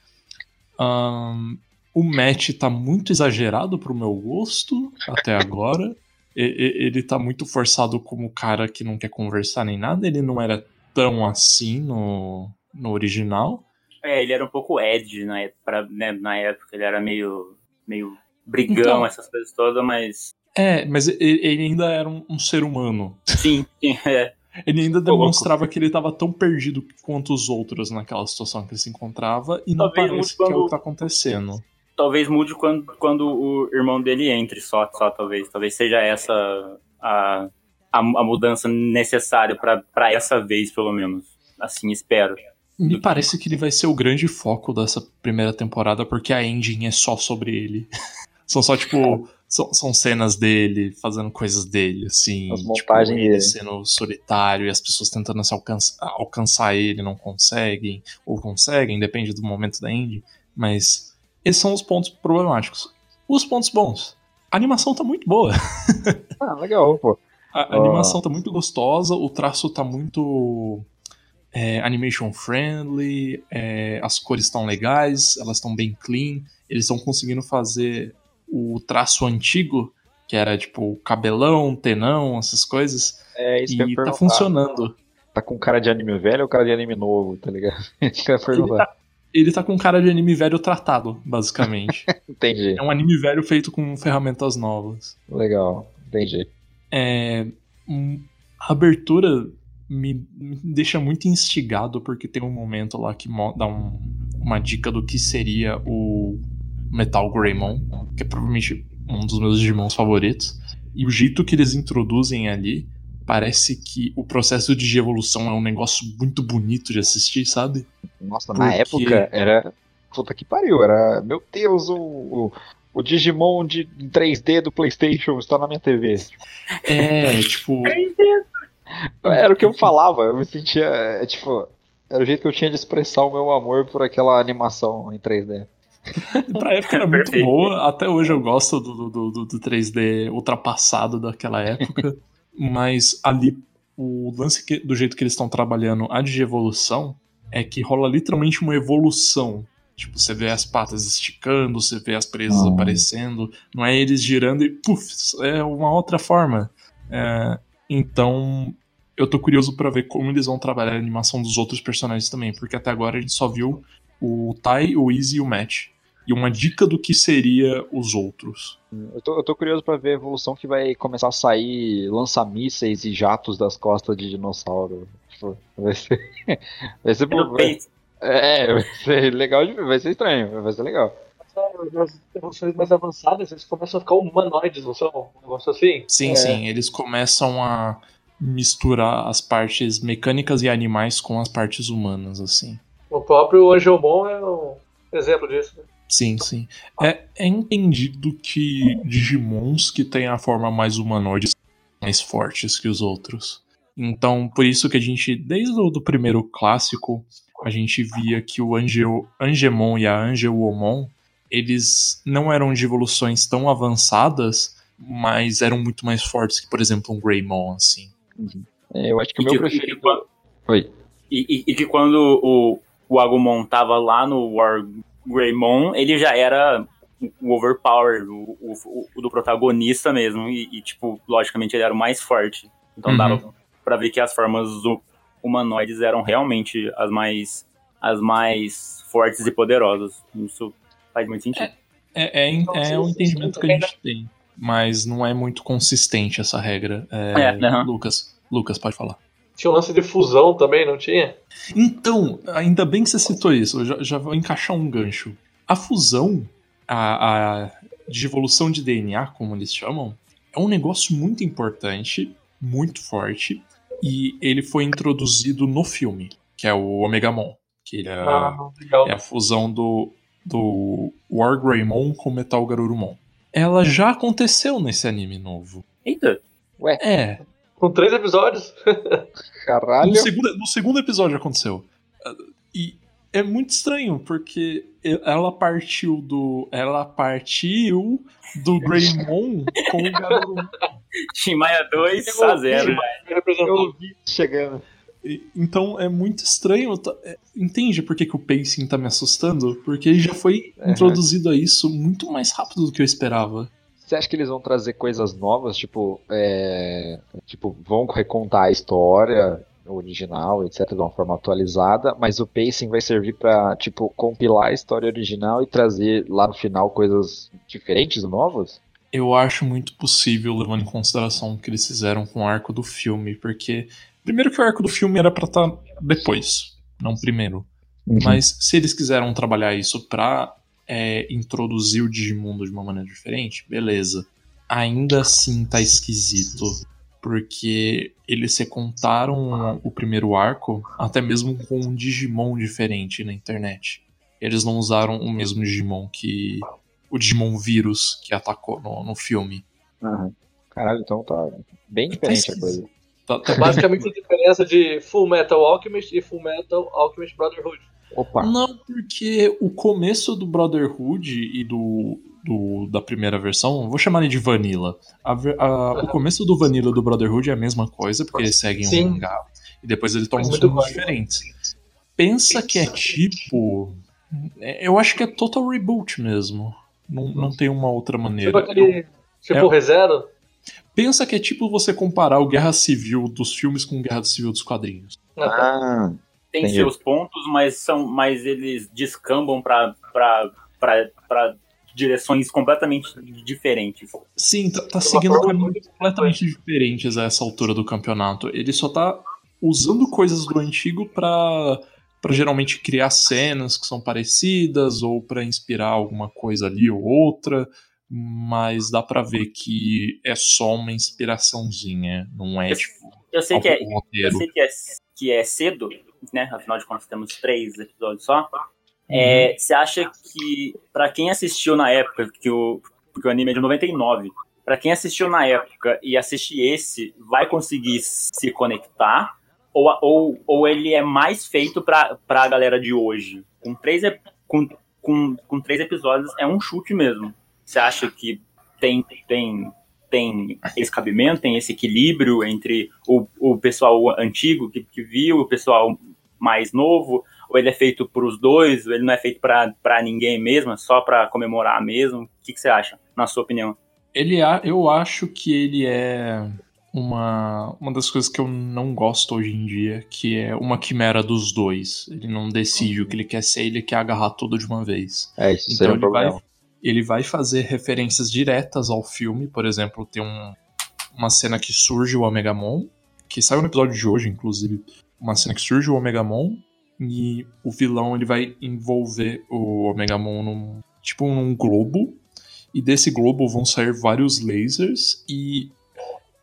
Ahn, o match tá muito exagerado pro meu gosto até agora. Ele tá muito forçado como cara que não quer conversar nem nada. Ele não era tão assim no, no original. É, ele era um pouco Ed na, época, né, na época, ele era meio, meio brigão, Então. essas coisas todas, mas. É, mas ele ainda era um, um ser humano. Sim, sim, é. Ele ainda louco. demonstrava que ele tava tão perdido quanto os outros naquela situação que ele se encontrava. E não Talvez parece muito que é o que tá acontecendo. Talvez mude quando, quando o irmão dele entre, só, só talvez. Talvez seja essa a, a, a mudança necessária pra pra essa vez, pelo menos. Assim, espero. Me parece que ele vai ser o grande foco dessa primeira temporada, porque a engine é só sobre ele. são só, tipo. São, são cenas dele fazendo coisas dele, assim. As tipo, montagens ele dele. sendo solitário e as pessoas tentando se alcança- alcançar ele não conseguem, ou conseguem, depende do momento da engine. Mas esses são os pontos problemáticos. Os pontos bons. A animação tá muito boa. Ah, legal, pô. A a Ah. animação tá muito gostosa, o traço tá muito é, animation friendly, é, as cores estão legais, elas estão bem clean, eles estão conseguindo fazer o traço antigo, que era tipo cabelão, tenão, essas coisas, É isso e tá funcionando. Tá com cara de anime velho ou cara de anime novo, tá ligado? Isso que eu ia perguntar. Ele tá com cara de anime velho tratado, basicamente. Entendi. é um anime velho feito com ferramentas novas. Legal, entendi. É, hum, a abertura me, me deixa muito instigado porque tem um momento lá que dá um- uma dica do que seria o Metal Greymon, que é provavelmente um dos meus Digimons favoritos. E o jeito que eles introduzem ali parece que o processo de evolução é um negócio muito bonito de assistir, sabe? Nossa, na Porque- época era. Puta que pariu, era. Meu Deus, o, o, Digimon de 3D do PlayStation está na minha TV. É, tipo, Era o que eu falava, eu me sentia. é, Tipo, era o jeito que eu tinha de expressar o meu amor por aquela animação em 3D. pra época era muito boa. Até hoje eu gosto do, do, do, do 3D ultrapassado daquela época. Mas ali, o lance que- do jeito que eles estão trabalhando a de evolução é que rola literalmente uma evolução. Tipo, você vê as patas esticando, você vê as presas Ah. aparecendo. Não é eles girando e puf, é uma outra forma. É, então, eu tô curioso pra ver como eles vão trabalhar a animação dos outros personagens também, porque até agora a gente só viu o Tai, o Easy e o Matt. E uma dica do que seria os outros. Eu tô, eu tô curioso pra ver a evolução que vai começar a sair lança-mísseis e jatos das costas de dinossauro. Tipo, vai ser. Vai ser. Vai- penso. É, vai ser legal, de- vai ser estranho, vai ser legal. Nas evoluções mais avançadas, eles começam a ficar humanoides, não são? Um negócio assim? Sim, É. sim, eles começam a misturar as partes mecânicas e animais com as partes humanas, assim. O próprio Angelmon é um exemplo disso. né? Sim, sim. É, é entendido que Digimons que têm a forma mais humanoide são mais fortes que os outros. Então, por isso que a gente, desde o do primeiro clássico, a gente via que o Angel, Angemon e a Angeomon, eles não eram de evoluções tão avançadas, mas eram muito mais fortes que, por exemplo, um Greymon, assim. É, eu acho que o E meu que- preferido. e Oi. E, e- e que quando o, o Agumon tava lá no War Greymon, ele já era o overpower, o, o, o do protagonista mesmo. E, e, tipo, logicamente ele era o mais forte. Então Uhum. dava pra ver que as formas hu- humanoides eram realmente as mais, as mais fortes e poderosas. Isso faz muito sentido. É, é, Então, é sim, o sim, entendimento que a gente tem. Mas não é muito consistente essa regra. É, É, aham. Lucas, Lucas, pode falar. Tinha um lance de fusão também, não tinha? Então, ainda bem que você citou isso, eu já, já vou encaixar um gancho. A fusão, a, a de evolução de DNA, como eles chamam, é um negócio muito importante, muito forte, e ele foi introduzido no filme, que é o Omegamon, que ele é, Ah, legal. é a fusão do, do War Greymon com Metal Garurumon. Ela já aconteceu nesse anime novo. Eita, É, Com três episódios? Caralho. No segundo, no segundo episódio aconteceu. E é muito estranho, porque ela partiu do. Ela partiu do Greymon com o Garurumon. Tim Maia 2 a 0. Representou. Eu vi chegando. Então é muito estranho. tá- é, Entende por que, que o pacing tá me assustando? Porque ele já foi Uhum. introduzido a isso muito mais rápido do que eu esperava. Você acha que eles vão trazer coisas novas? Tipo, é, tipo vão recontar a história original, etc., de uma forma atualizada, mas o pacing vai servir pra, tipo, compilar a história original e trazer lá no final coisas diferentes, novas? Eu acho muito possível, levando em consideração o que eles fizeram com o arco do filme, porque. Primeiro que o arco do filme era pra estar depois, não primeiro. Mas se eles quiseram trabalhar isso pra é, introduzir o Digimundo de uma maneira diferente, beleza. Ainda assim tá esquisito. Porque eles recontaram o primeiro arco até mesmo com um Digimon diferente na internet. Eles não usaram o mesmo Digimon que. O Digimon vírus que atacou no, no filme. Aham. Caralho, então tá bem diferente a coisa. Tá, tá É basicamente a diferença de Full Metal Alchemist e Full Metal Alchemist Brotherhood. Opa, Não, porque o começo do Brotherhood e do, do- da primeira versão, vou chamar ele de Vanilla. A a- o começo do Vanilla e do Brotherhood é a mesma coisa, porque eles seguem um mangá. E depois ele toma rumos bom. diferentes. Pensa que é tipo. é- Eu acho que é total reboot mesmo. Não, não tem uma outra maneira. Tipo aquele. Tipo Eu- ReZero? Pensa que é tipo você comparar o Guerra Civil dos filmes com o Guerra Civil dos quadrinhos. ah, Tem Entendi. seus pontos, mas são, mas eles descambam pra direções completamente diferentes. Sim, tá, tá seguindo caminhos completamente diferentes a essa altura do campeonato. Ele só tá usando coisas do antigo pra, pra geralmente criar cenas que são parecidas ou pra inspirar alguma coisa ali ou outra. Mas dá pra ver que é só uma inspiraçãozinha, não é tipo. Eu sei que é, eu sei que é, que é cedo, né? Afinal de contas, temos três episódios só. É, Você acha que, pra quem assistiu na época, que o, porque o anime é de 99, pra quem assistiu na época e assistir esse, vai conseguir se conectar? Ou, ou, ou ele é mais feito pra, pra galera de hoje? Com três, com, com, com três episódios é um chute mesmo. Você acha que tem, tem, tem esse cabimento, tem esse equilíbrio entre o, o pessoal antigo que, que viu, o pessoal mais novo? Ou ele é feito para os dois? Ou ele não é feito para ninguém mesmo? é Só para comemorar mesmo? O que, que você acha, na sua opinião? Ele é, eu acho que ele é uma, uma das coisas que eu não gosto hoje em dia, que é uma quimera dos dois. Ele não decide o que ele quer ser, ele quer agarrar tudo de uma vez. é isso, Então seria um ele vai, problema. Ele vai fazer referências diretas ao filme, por exemplo, tem um, uma cena que surge o Omegamon, que saiu no episódio de hoje, inclusive, uma cena que surge o Omegamon e o vilão ele vai envolver o Omegamon num tipo num globo e desse globo vão sair vários lasers e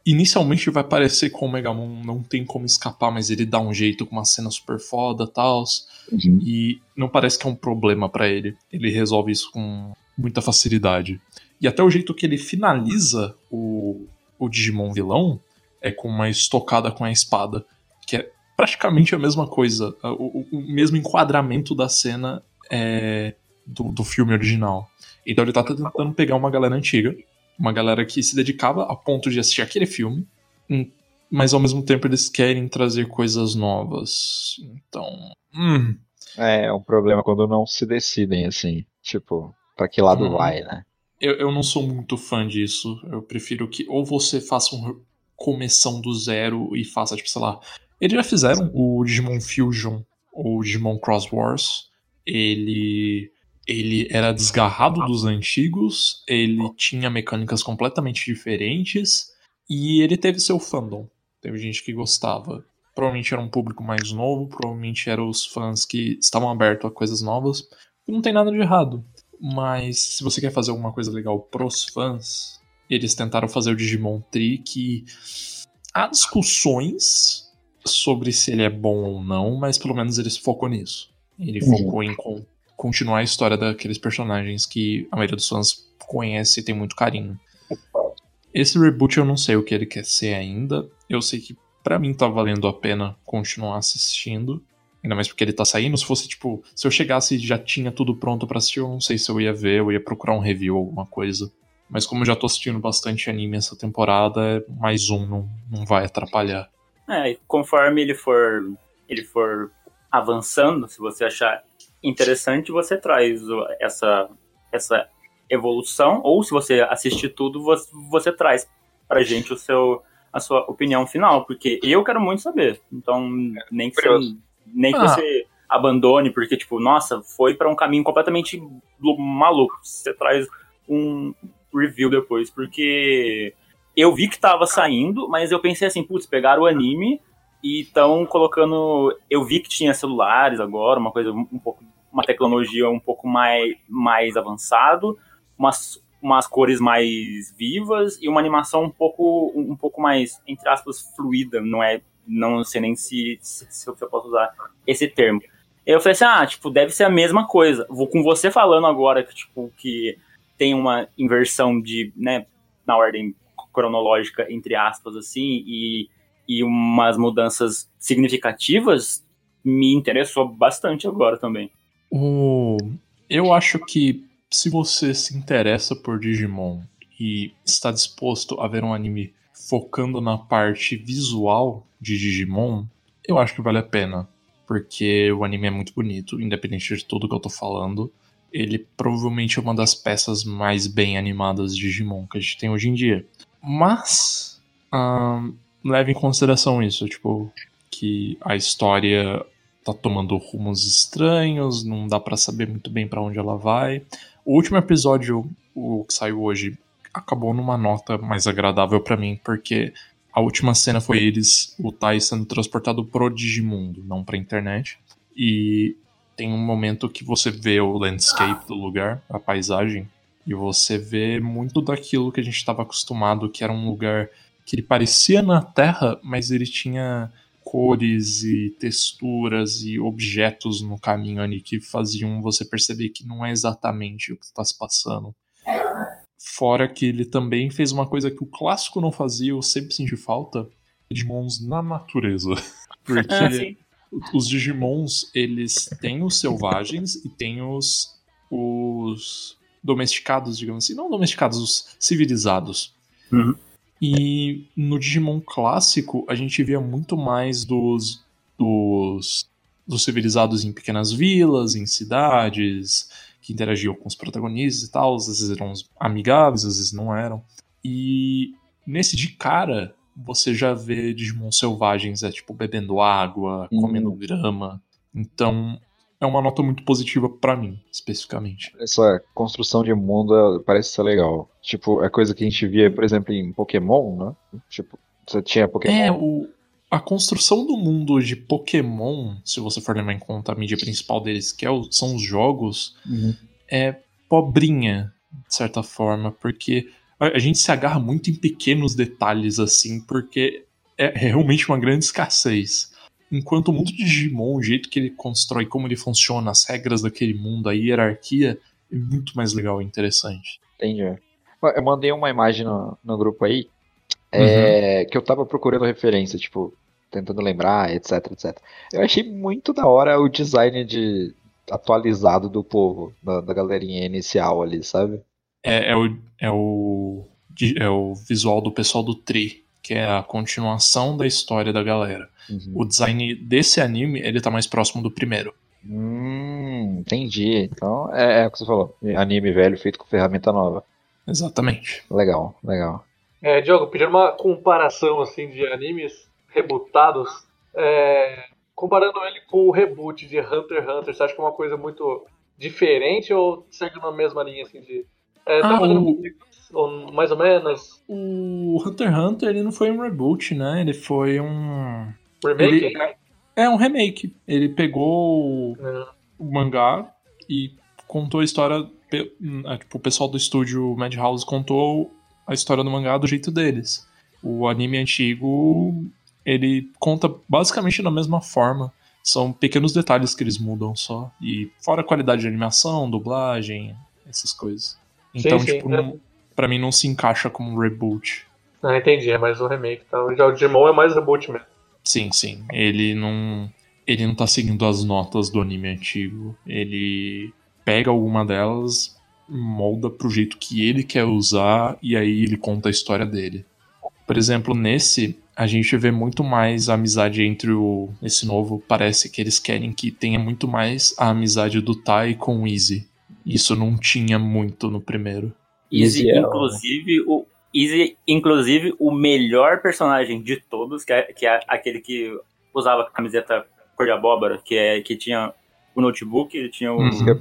inicialmente vai parecer que o Omegamon não tem como escapar, mas ele dá um jeito com uma cena super foda, tal. Uhum. E não parece que é um problema pra ele. Ele resolve isso com muita facilidade. E até o jeito que ele finaliza o, o Digimon vilão é com uma estocada com a espada, que é praticamente a mesma coisa. O, o- mesmo enquadramento da cena é, do, do filme original. Então ele tá tentando pegar uma galera antiga, uma galera que se dedicava a ponto de assistir aquele filme, hum, mas ao mesmo tempo eles querem trazer coisas novas. Então. Hum, É um problema quando não se decidem, assim. Tipo, pra que lado Uhum. vai, né? Eu, eu não sou muito fã disso. Eu prefiro que ou você faça um começão do zero e faça, tipo, sei lá. Eles já fizeram o Digimon Fusion ou o Digimon Cross Wars. Ele. Ele era desgarrado dos antigos, ele tinha mecânicas completamente diferentes e ele teve seu fandom. Teve gente que gostava. Provavelmente era um público mais novo, provavelmente eram os fãs que estavam abertos a coisas novas. Não tem nada de errado. Mas se você quer fazer alguma coisa legal pros fãs, eles tentaram fazer o Digimon Tree que há discussões sobre se ele é bom ou não, mas pelo menos eles focou nisso. Ele focou em con- continuar a história daqueles personagens que a maioria dos fãs conhece e tem muito carinho. Esse reboot eu não sei o que ele quer ser ainda. Eu sei que pra mim tá valendo a pena continuar assistindo. Ainda mais porque ele tá saindo. Se fosse, tipo, se eu chegasse e já tinha tudo pronto pra assistir, eu não sei se eu ia ver, eu ia procurar um review, alguma coisa. Mas como eu já tô assistindo bastante anime essa temporada, mais um não, não vai atrapalhar. É, e conforme ele for, ele for avançando, se você achar interessante, você traz essa, essa evolução, ou se você assistir tudo, você, você traz pra gente o seu, a sua opinião final, porque eu quero muito saber. Então, nem que, você. Nem que Ah. você abandone, porque, tipo, nossa, foi pra um caminho completamente lu- maluco. Você traz um review depois, porque eu vi que tava saindo, mas eu pensei assim, putz, pegaram o anime e estão colocando. Eu vi que tinha celulares agora, uma coisa um pouco. Uma tecnologia um pouco mais, mais avançado, umas, umas cores mais vivas e uma animação um pouco, um pouco mais, entre aspas, fluida. Não é. Não sei nem se, se, se eu posso usar esse termo. Eu falei assim, ah, tipo, deve ser a mesma coisa. Vou com você falando agora que, tipo, que tem uma inversão de, né, na ordem cronológica, entre aspas, assim, e, e umas mudanças significativas, me interessou bastante agora também. O... Eu acho que se você se interessa por Digimon e está disposto a ver um anime focando na parte visual de Digimon, eu acho que vale a pena. Porque o anime é muito bonito, independente de tudo que eu tô falando. Ele provavelmente é uma das peças mais bem animadas de Digimon que a gente tem hoje em dia. Mas, ahn, leve em consideração isso, tipo, que a história tá tomando rumos estranhos, não dá pra saber muito bem pra onde ela vai. O último episódio, o que saiu hoje, acabou numa nota mais agradável pra mim, porque a última cena foi eles, o Tai sendo transportado pro Digimundo, não pra internet. E tem um momento que você vê o landscape do lugar, a paisagem, e você vê muito daquilo que a gente estava acostumado, que era um lugar que ele parecia na Terra, mas ele tinha cores e texturas e objetos no caminho ali que faziam você perceber que não é exatamente o que está se passando. Fora que ele também fez uma coisa que o clássico não fazia, eu sempre senti falta, Digimons na natureza. Porque Ah, sim. os Digimons, eles têm os selvagens e têm os, os domesticados, digamos assim. Não domesticados, os civilizados. Uhum. E no Digimon clássico, a gente via muito mais dos, dos, dos civilizados em pequenas vilas, em cidades, que interagiam com os protagonistas e tal. Às vezes eram amigáveis, às vezes não eram. E nesse de cara, você já vê Digimon selvagens, é tipo bebendo água, Hum. comendo grama. Então, é uma nota muito positiva pra mim, especificamente. Essa construção de mundo parece ser legal. Tipo, é coisa que a gente via, por exemplo, em Pokémon, né? Tipo, você tinha Pokémon. É, o, a construção do mundo de Pokémon, se você for levar em conta a mídia principal deles, que é o- são os jogos, Uhum. é pobrinha, de certa forma, porque a, a gente se agarra muito em pequenos detalhes assim, porque é, é realmente uma grande escassez. Enquanto o mundo de Digimon, o jeito que ele constrói, como ele funciona, as regras daquele mundo, a hierarquia, é muito mais legal e interessante. Entendi. Eu mandei uma imagem no, no grupo aí é, que eu tava procurando referência, tipo, tentando lembrar, etc, etc. Eu achei muito da hora o design de atualizado do povo, da, da galerinha inicial ali, sabe? É, é, o, é, o, é o visual do pessoal do Tri, que é a continuação da história da galera. Uhum. O design desse anime, ele tá mais próximo do primeiro. Hum, entendi. Então é, é o que você falou. Anime velho feito com ferramenta nova. Exatamente. Legal, legal. É, Diogo, pedindo uma comparação assim de animes rebootados, é, comparando ele com o reboot de Hunter x Hunter, você acha que é uma coisa muito diferente ou segue na mesma linha assim de. É, tá Ah, fazendo o- ou mais ou menos O Hunter x Hunter, ele não foi um reboot, né? Ele foi um... remake? Ele- É um remake. Ele pegou É. o mangá e contou a história. é, Tipo, o pessoal do estúdio Madhouse contou a história do mangá do jeito deles. O anime antigo, ele conta basicamente da mesma forma. São pequenos detalhes que eles mudam só. E fora a qualidade de animação, dublagem, essas coisas. Então, Sim, sim, tipo, é. não, pra mim não se encaixa como um reboot. Ah, entendi, é mais um remake. Então, já o Digimon é mais reboot mesmo. Sim, sim. Ele não. Ele não tá seguindo as notas do anime antigo. Ele pega alguma delas, molda pro jeito que ele quer usar, e aí ele conta a história dele. Por exemplo, nesse, a gente vê muito mais a amizade entre o. Esse novo. Parece que eles querem que tenha muito mais a amizade do Tai com o Easy. Isso não tinha muito no primeiro. Easy, é o- inclusive, o Easy, inclusive, o melhor personagem de todos, que é, que é aquele que usava camiseta cor de abóbora, que, é, que tinha o notebook, ele tinha o. Uhum. Que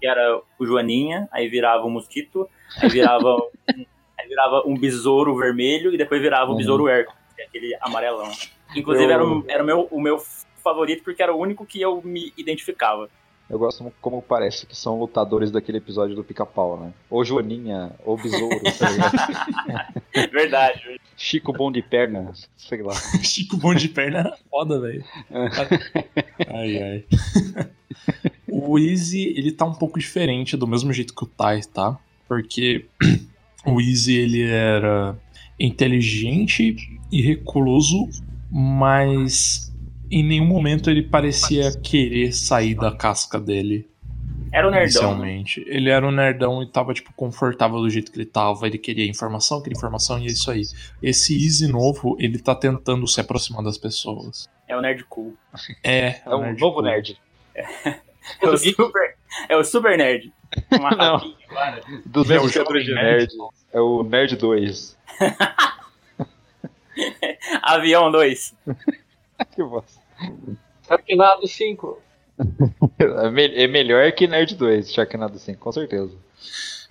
que era o Joaninha, aí virava um mosquito, aí virava um, aí virava um besouro vermelho e depois virava o Uhum. besouro Hércules, que é aquele amarelão. Inclusive Eu- era, o, era o, meu, o meu favorito porque era o único que eu me identificava. Eu gosto como parece que são lutadores daquele episódio do pica-pau, né? Ou Joaninha, ou Besouro, tá? Verdade. Chico Bom de Perna, sei lá. Chico Bom de Perna era foda, velho. Ai, ai. o Easy, ele tá um pouco diferente, do mesmo jeito que o Tai, tá? Porque o Easy, ele era inteligente e recluso, mas em nenhum momento ele parecia querer sair da casca dele. Era o nerdão. né? Inicialmente. Ele era um nerdão e tava, tipo, confortável do jeito que ele tava. Ele queria informação, queria informação e é isso aí. Esse Easy novo, ele tá tentando se aproximar das pessoas. É o nerd cool. É, É um novo nerd. É o super, é o super nerd. Uma Não. rapinha, claro. Dos É o Vengadores de Jovem Nerd. É o Nerd 2. Avião 2. Que bosta. Sharknado 5. É, é melhor que Nerd 2, Sharknado 5, com certeza.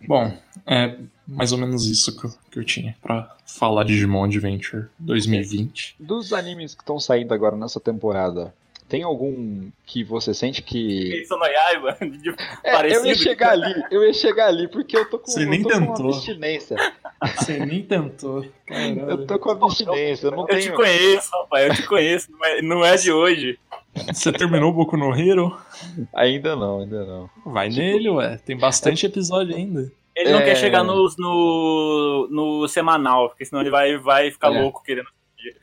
Bom, é mais ou menos isso que eu, que eu tinha pra falar de Digimon Adventure 2020. Dos animes que estão saindo agora nessa temporada, tem algum que você sente que. Isso no Yaiba. de- É, eu ia chegar ali, eu ia chegar ali, porque eu tô com, Você eu nem tô com uma tentou. abstinência. Você nem tentou. Eu tô com abstinência, eu não Eu te tenho. conheço, rapaz, eu te conheço, não é, não é de hoje. Você terminou o Boku no Hero? Ainda não, ainda não. Vai nele, ué. Tem bastante episódio ainda. Ele não É. quer chegar no, no, no semanal, porque senão ele vai, vai ficar É. louco querendo.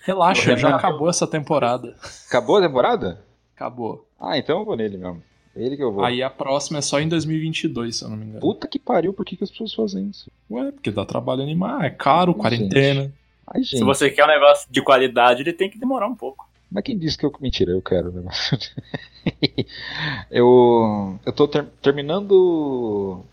Relaxa, já acabou essa temporada. Acabou a temporada? Acabou. Ah, então eu vou nele mesmo. Ele que eu vou. Aí a próxima é só em 2022, se eu não me engano. Puta que pariu, por que, que as pessoas fazem isso? Ué, porque dá trabalho animar, é caro, quarentena. Ai, gente. Se você quer um negócio de qualidade, ele tem que demorar um pouco. Mas quem disse que eu. Mentira, eu quero o negócio. eu. Eu tô ter- terminando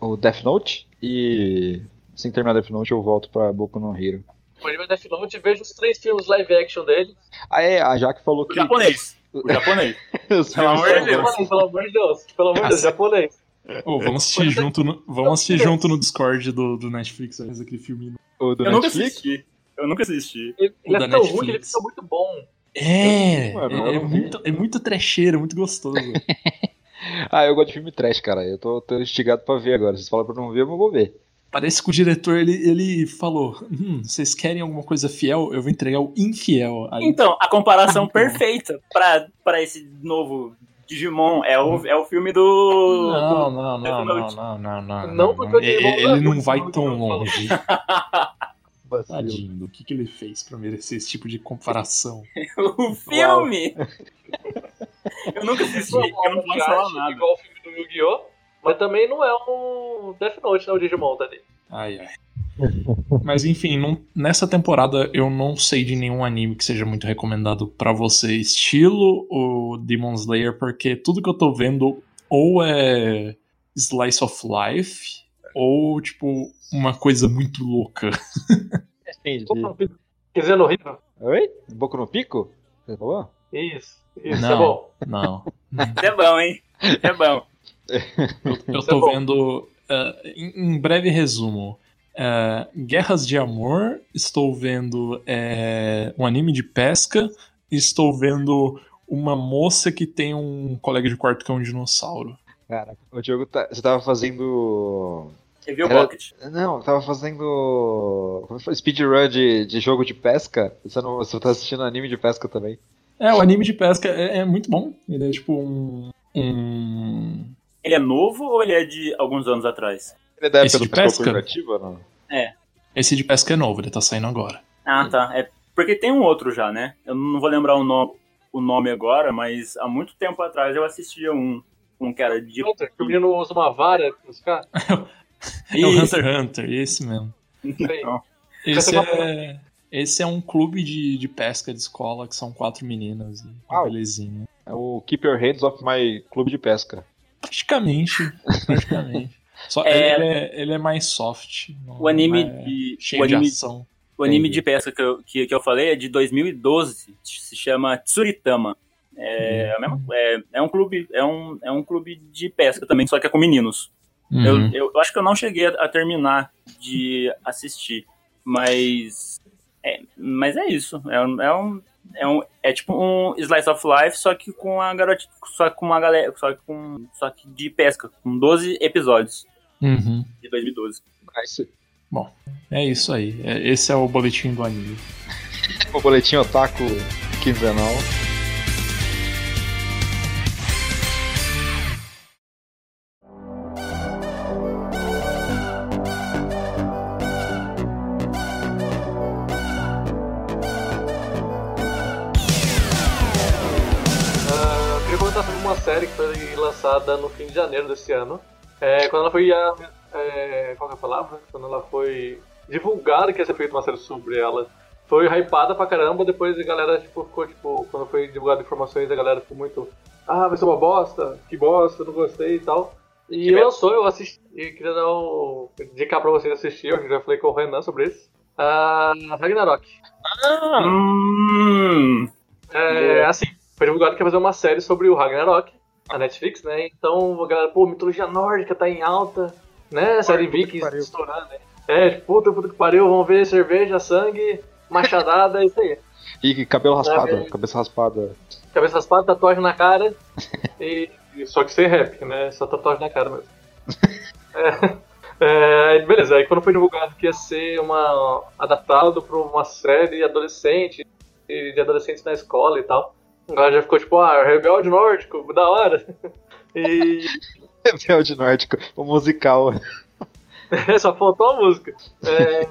o Death Note e. Assim que terminar Death Note eu volto pra Boku no Hero. O anime Death Note, vejo os três filmes live action dele. Ah, é, a Jaque falou O que. japonês. O japonês. Pelo amor de Deus. Pelo amor de Deus, pelo amor de Deus, japonês. Ô, vamos assistir junto no, vamos assistir junto no Discord do, do Netflix, aquele filme. O do Eu nunca Netflix? assisti. Eu nunca assisti. Ele, ele é tão ruim que ele fica muito bom. É, Mano, é, é muito, é muito trecheiro, muito gostoso. Ah, eu gosto de filme trash, cara. Eu tô, tô instigado pra ver agora. Vocês falam pra não ver, eu vou ver. Parece que o diretor, ele, ele falou, hum, vocês querem alguma coisa fiel? Eu vou entregar o infiel. Aí, Então, a comparação Então. perfeita pra, pra esse novo Digimon é o, é o filme do. não, do- não, não, não, não, não, não. Não, porque Ele, Digimon ele não vai tão longe. Tadinho, o que, que ele fez pra merecer esse tipo de comparação? o filme! eu nunca assisti, eu não posso falar nada. Igual o filme do Yu-Gi-Oh! Mas também não é um Death Note, né? O Digimon tá ali. Ai, ai. Mas enfim, não- nessa temporada eu não sei de nenhum anime que seja muito recomendado pra você, estilo o Demon Slayer, porque tudo que eu tô vendo ou é slice of life ou tipo uma coisa muito louca. Entendi. Quer dizer, no horrível? Oi? Boku no Pico? Você falou? Isso, isso Não. é bom. Não. É bom, hein? É bom. Eu, eu é tô vendo, eh, em, em breve resumo, eh, Guerras de Amor, estou vendo um anime de pesca, e estou vendo uma moça que tem um colega de quarto que é um dinossauro. Caraca, o Diogo, tá, você tava fazendo. Review Era- Pocket. Não, tava fazendo. Como foi? Speedrun de, de jogo de pesca. Você, não, você tá assistindo anime de pesca também. É, o anime de pesca é, é muito bom. Ele é tipo um. um... Ele é novo ou ele é de alguns anos atrás? Ele é da Esse época de do pesca não? Esse de pesca é novo, ele tá saindo agora. Ah, tá. É porque tem um outro já, né? Eu não vou lembrar o, no- o nome agora, mas há muito tempo atrás eu assistia um, um que era de. Hunter, que o menino usa uma vara pra buscar. É o. Hunter x Hunter, esse mesmo. Sei. Não. Esse é é. Esse é um clube de, de pesca de escola que são quatro meninas. e Uau. belezinha. É o Keep Your Hands Off My Clube de Pesca. Praticamente. Praticamente. Só É. ele, é, ele é mais soft. O anime é de. cheio O anime, de ação. o anime Entendi. de pesca que eu, que, que eu falei é de 2012. Se chama Tsuritama. É, mesma- é, é um clube, é um, é um clube de pesca também, só que é com meninos. Eu, Uhum. eu acho que eu não cheguei a, a terminar de assistir, mas é, mas é isso. É, um- é um é um é tipo um slice of life, só que com a garota, só que com uma galera, só que com só que de pesca, com 12 episódios Uhum. de 2012. Esse- É isso aí. É- esse é o boletim do anime. O boletim Otaku quinzenal. Lançada no fim de janeiro desse ano. É, quando ela foi. ah, é, qual que é a palavra? Quando ela foi divulgada que ia ser feita uma série sobre ela. Foi hypada pra caramba, depois a galera tipo, ficou, tipo, quando foi divulgada informações, a galera ficou muito. Ah, vai ser uma bosta, que bosta, não gostei e tal. E Que lançou, eu assisti, e queria dar um. indicar pra vocês assistir, eu já falei com o Renan sobre isso. Ah, Ragnarok. Hum, É, assim, foi divulgado que ia fazer uma série sobre o Ragnarok, a Netflix, né? Então a galera, pô, mitologia nórdica tá em alta, né? Série Vikings estourando, né? É, tipo, puta, puta que pariu, vamos ver cerveja, sangue, machadada, é isso aí. E cabelo raspado, É. cabeça raspada. Cabeça raspada, tatuagem na cara, e, só que sem rap, né? Só tatuagem na cara mesmo. É, é, beleza, aí quando foi divulgado que ia ser uma adaptado pra uma série adolescente, de adolescentes na escola e tal, a galera já ficou tipo, ah, rebelde nórdico, da hora. E Rebelde nórdico, o musical. só faltou a música. É,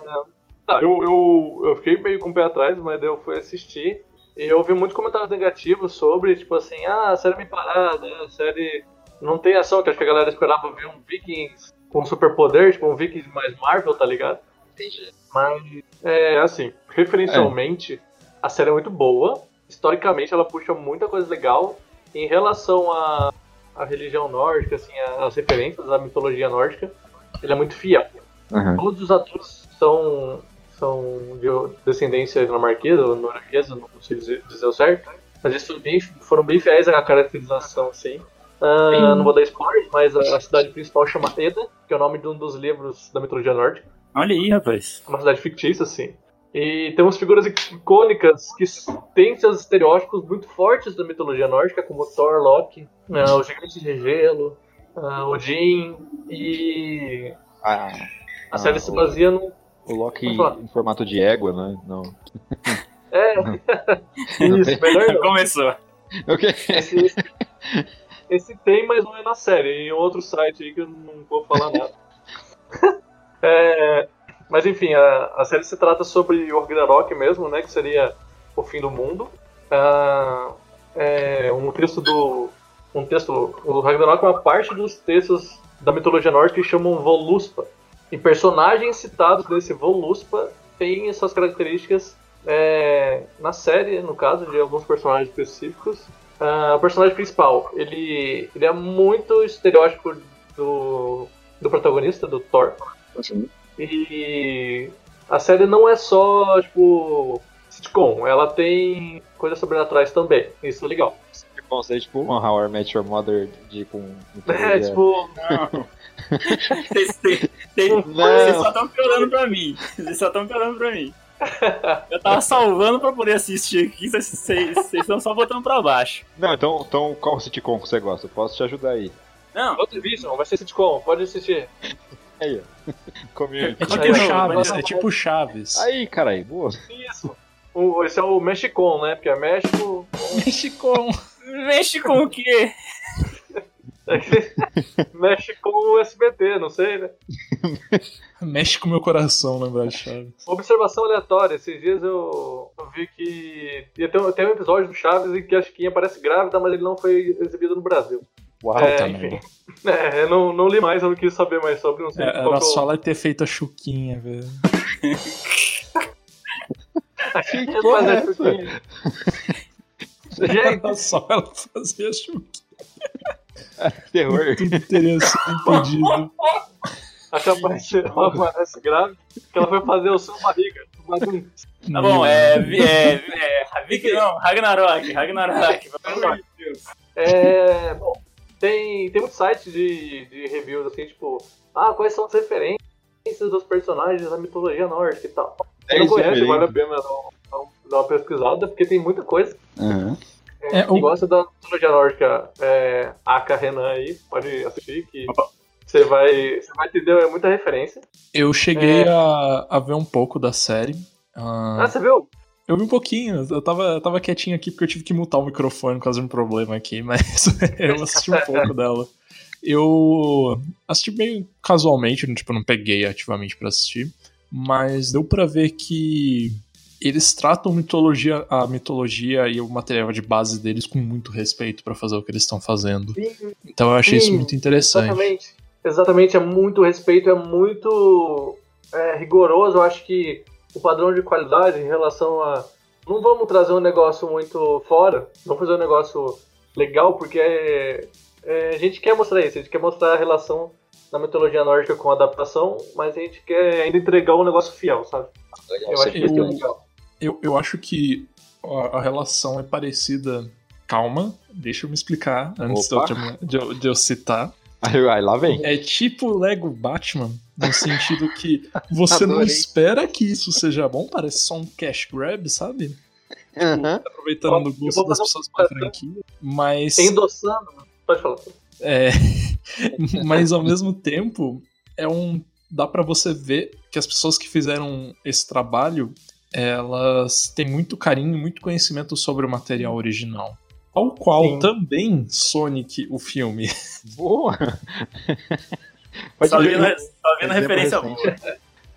tá, eu, eu, eu fiquei meio com o pé atrás, mas daí eu fui assistir. E eu ouvi muitos comentários negativos sobre, tipo assim, ah, a série é meio parada, a série não tem ação, que acho que a galera esperava ver um Vikings com superpoder, tipo um Vikings mais Marvel, tá ligado? Entendi. Mas, é, assim, referencialmente, a série é muito boa. Historicamente, ela puxa muita coisa legal. Em relação à, à religião nórdica, assim, às referências à mitologia nórdica, ele é muito fiel. Uhum. Todos os atores são, são de descendência dinamarquesa ou norueguesa, não sei dizer, dizer o certo. Mas eles foram bem, foram bem fiéis à caracterização, assim. Ah, não vou dar spoiler, mas a, a cidade principal chama Eda, que é o nome de um dos livros da mitologia nórdica. olha aí, rapaz. É uma cidade fictícia, assim. E temos figuras icônicas que têm seus estereótipos muito fortes da mitologia nórdica, como Thor, Loki, ah, o Gigante de Gelo, ah, Odin, e Ah, a série se baseia no... o Loki em formato de égua, né? Não. É, isso, melhor não. Começou. O quê? Esse, esse, esse tem, mas não é na série, em outro site aí que eu não vou falar nada. É, mas enfim, a, a série se trata sobre o Ragnarok mesmo, né? Que seria o fim do mundo. Ah, é um texto do. Um texto. O Ragnarok é uma parte dos textos da mitologia nórdica que chamam Voluspa. E personagens citados nesse Voluspa têm essas características é, na série, no caso, de alguns personagens específicos. Ah, o personagem principal, ele, ele é muito estereótipo do, do protagonista, do Thor. E a série não é só, tipo, sitcom, ela tem coisas sobrenaturais também. Isso é legal. Bom, seria tipo um How I Met Your Mother de com. É, tipo, Não. Vocês vocês- vocês- Não. vocês só estão piorando pra mim. Vocês só estão piorando pra mim. Eu tava salvando pra poder assistir aqui, vocês estão só botando pra baixo. Não, então, então qual sitcom que você gosta? Eu posso te ajudar aí. Não, Outro Vision, vai ser sitcom, pode assistir. Aí. Community. É tipo Aí, Chaves, é tipo Chaves. Aí, caralho, boa. Isso. O, esse é o Mexicon, né? Porque é México. Mexicom. mexe com o quê? Mexe com o SBT, não sei, né? Mexe com o meu coração lembrar de Chaves. Observação aleatória, esses dias eu, eu vi que ia ter, um- tem um episódio do Chaves em que a Chiquinha parece grávida, mas ele não foi exibido no Brasil. Uau, É, também. enfim. É, eu não, não li mais, eu não quis saber mais sobre, não sei É, qual Era é o- só ela ter feito a chuquinha, velho. Que Ia porra fazer é essa? chuquinha. Gente, Era só ela fazer chuva. Terror. Tudo teria sido impedido. até aparecer, ela aparece grávida, que ela foi fazer o seu barriga. Tá bom, é. é, é Vicky não, Ragnarok, Ragnarok. Pelo amor de Deus. É, bom, tem, tem muitos sites de, de reviews assim, tipo, ah, quais são as referências dos personagens da mitologia nórdica e tal. Quem não Dez conhece, vale a pena dar, um- uma pesquisada, porque tem muita coisa. Aham. É, É, quem o- gosta da mitologia nórdica, é, Aka Renan aí, pode assistir, que você vai, você vai entender muita referência. Eu cheguei a, a ver um pouco da série. Ah, Ah, você viu? Eu vi um pouquinho, eu tava, eu tava quietinho aqui porque eu tive que mutar o microfone por causa de um problema aqui, mas eu assisti um pouco dela. Eu assisti meio casualmente, tipo, não peguei ativamente pra assistir, mas deu pra ver que eles tratam mitologia, a mitologia e o material de base deles com muito respeito pra fazer o que eles estão fazendo. Então eu achei isso Sim, muito interessante. Exatamente. Exatamente, é muito respeito, é muito é, rigoroso. Eu acho que o padrão de qualidade em relação a. Não vamos trazer um negócio muito fora, vamos fazer um negócio legal, porque é, é, a gente quer mostrar isso, a gente quer mostrar a relação da mitologia nórdica com a adaptação, mas a gente quer ainda entregar um negócio fiel, sabe? Eu acho que isso é legal. Eu, eu acho que a, a relação é parecida. Calma, deixa eu me explicar antes de eu, de eu- de eu citar. Aí, aí lá vem. É tipo Lego Batman, no sentido que você não espera que isso seja bom, parece só um cash grab, sabe? Aham. Aproveitando o gosto das pessoas com a franquia. Mas, Endossando. Pode falar. é, mas ao mesmo tempo, é um. Dá pra você ver que as pessoas que fizeram esse trabalho elas têm muito carinho e muito conhecimento sobre o material original. Ao qual Sim. também Sonic, o filme. Boa. Pode Só ver. vendo, só vendo Exemplo referência boa.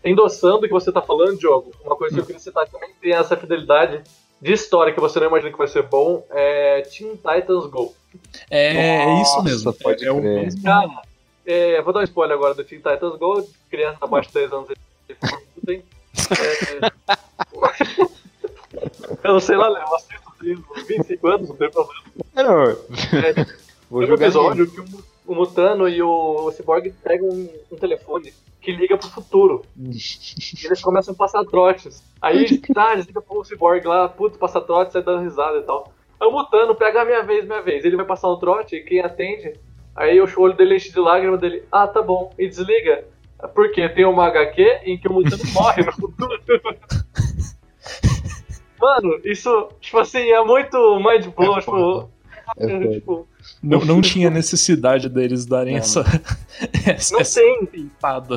endossando o que você tá falando, Diogo, uma coisa que eu queria citar também tem essa fidelidade de história que você não imagina que vai ser bom é Teen Titans Go. É, é isso mesmo. pode é, é o mesmo. Cara, é, vou dar um spoiler agora do Teen Titans Go, criança abaixo de 10 anos tem. É, eu não sei lá, eu assisto assim, 25 anos, não tem problema. Não, É, vou um jogar episódio que o, Mu- o Mutano e o, o Cyborg pegam um, um telefone que liga pro futuro. E eles começam a passar trotes. Aí, tá, eles ligam pro Cyborg lá, putz, passa trote, sai dando risada e tal. Aí o Mutano pega a minha vez, minha vez. Ele vai passar um trote e quem atende, aí o olho dele enche de lágrima dele, ah, tá bom, e desliga. Porque tem uma HQ em que o Mutano morre no futuro. Mano, isso, tipo assim, é muito mind blow, tipo, É tipo, Não, não tinha necessidade deles darem Não. essa, essa, não essa tem, pintada.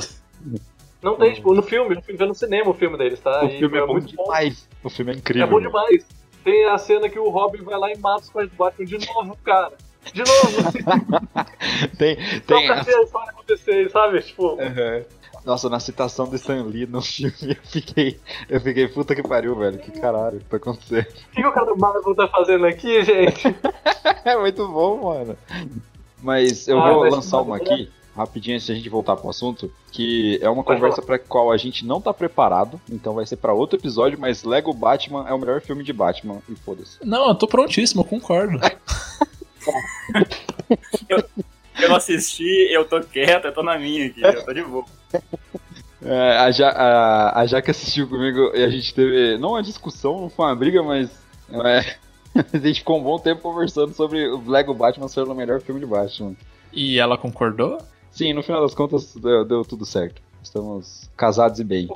não tem, tipo, no filme, no filme, vê no cinema o filme deles, tá? O E filme é bom muito bom. demais. O filme é É incrível. bom demais. Tem a cena que o Robin vai lá e mata os pais do Batman de novo, cara. De novo. Tem, Só tem pra a- ver a história acontecer, sabe? Tipo, Aham. Nossa, na citação do Stan Lee no filme, eu fiquei. Eu fiquei, puta que pariu, velho. Que caralho, tá acontecendo? o que, que o cara do Marvel tá fazendo aqui, gente? É muito bom, mano. Mas eu Ah, vou mas- lançar uma aqui, rapidinho antes de a gente voltar pro assunto, que é uma conversa pra qual a gente não tá preparado, então vai ser pra outro episódio, mas Lego Batman é o melhor filme de Batman, e foda-se. Não, eu tô prontíssimo, eu concordo. Eu não assisti, eu tô quieto, eu tô na minha aqui, eu tô de boa. É, a, ja, a, a Jaque assistiu comigo e a gente teve, não uma discussão, não foi uma briga, mas é, a gente ficou um bom tempo conversando sobre o Lego Batman ser o melhor filme de Batman. E ela concordou? Sim, no final das contas deu, deu tudo certo. Estamos casados e bem.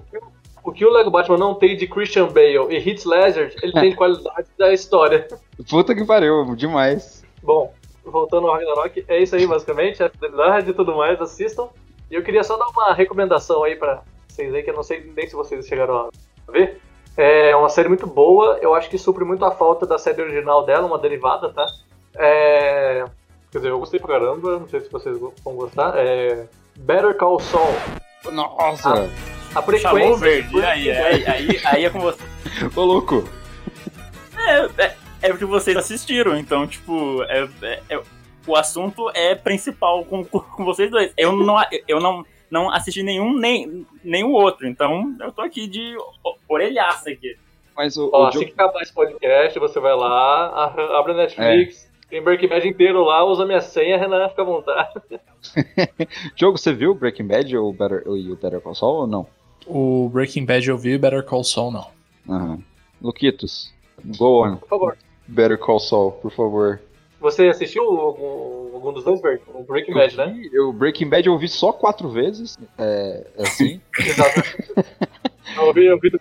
O que o Lego Batman não tem de Christian Bale e Heath Ledger, ele tem de qualidade da história. Puta que pariu, demais. Bom, voltando ao Ragnarok, é isso aí basicamente, a fidelidade e tudo mais, assistam. E eu queria só dar uma recomendação aí pra vocês aí, que eu não sei nem se vocês chegaram a ver. É uma série muito boa, eu acho que supre muito a falta da série original dela, uma derivada, tá? É... Quer dizer, eu gostei pra caramba, não sei se vocês vão gostar. É... Better Call Saul. Nossa, A frequência... Chamou o verde, aí, aí, aí, aí é com você. ô louco. É, é, é porque vocês assistiram, então, tipo, é, é- é- o assunto é principal com, com vocês dois. Eu não, eu não, não assisti nenhum nem, nem o outro, então eu tô aqui de orelhaça aqui. Mas o, Ó, o assim Diogo, que acabar esse podcast, você vai lá, abre a Netflix, tem Breaking Bad inteiro lá, usa minha senha, Renan, fica à vontade. Diogo, você viu Breaking Bad ou Better, e o Better Call Saul ou não? O Breaking Bad eu vi, Better Call Saul não. Aham. Luquitos, go on. Por favor. Better Call Saul, por favor. Você assistiu algum, algum dos dois, Bert? O Breaking Bad, né? Eu, Breaking Bad eu vi só quatro vezes, é, assim. Exato. eu vi, eu vi do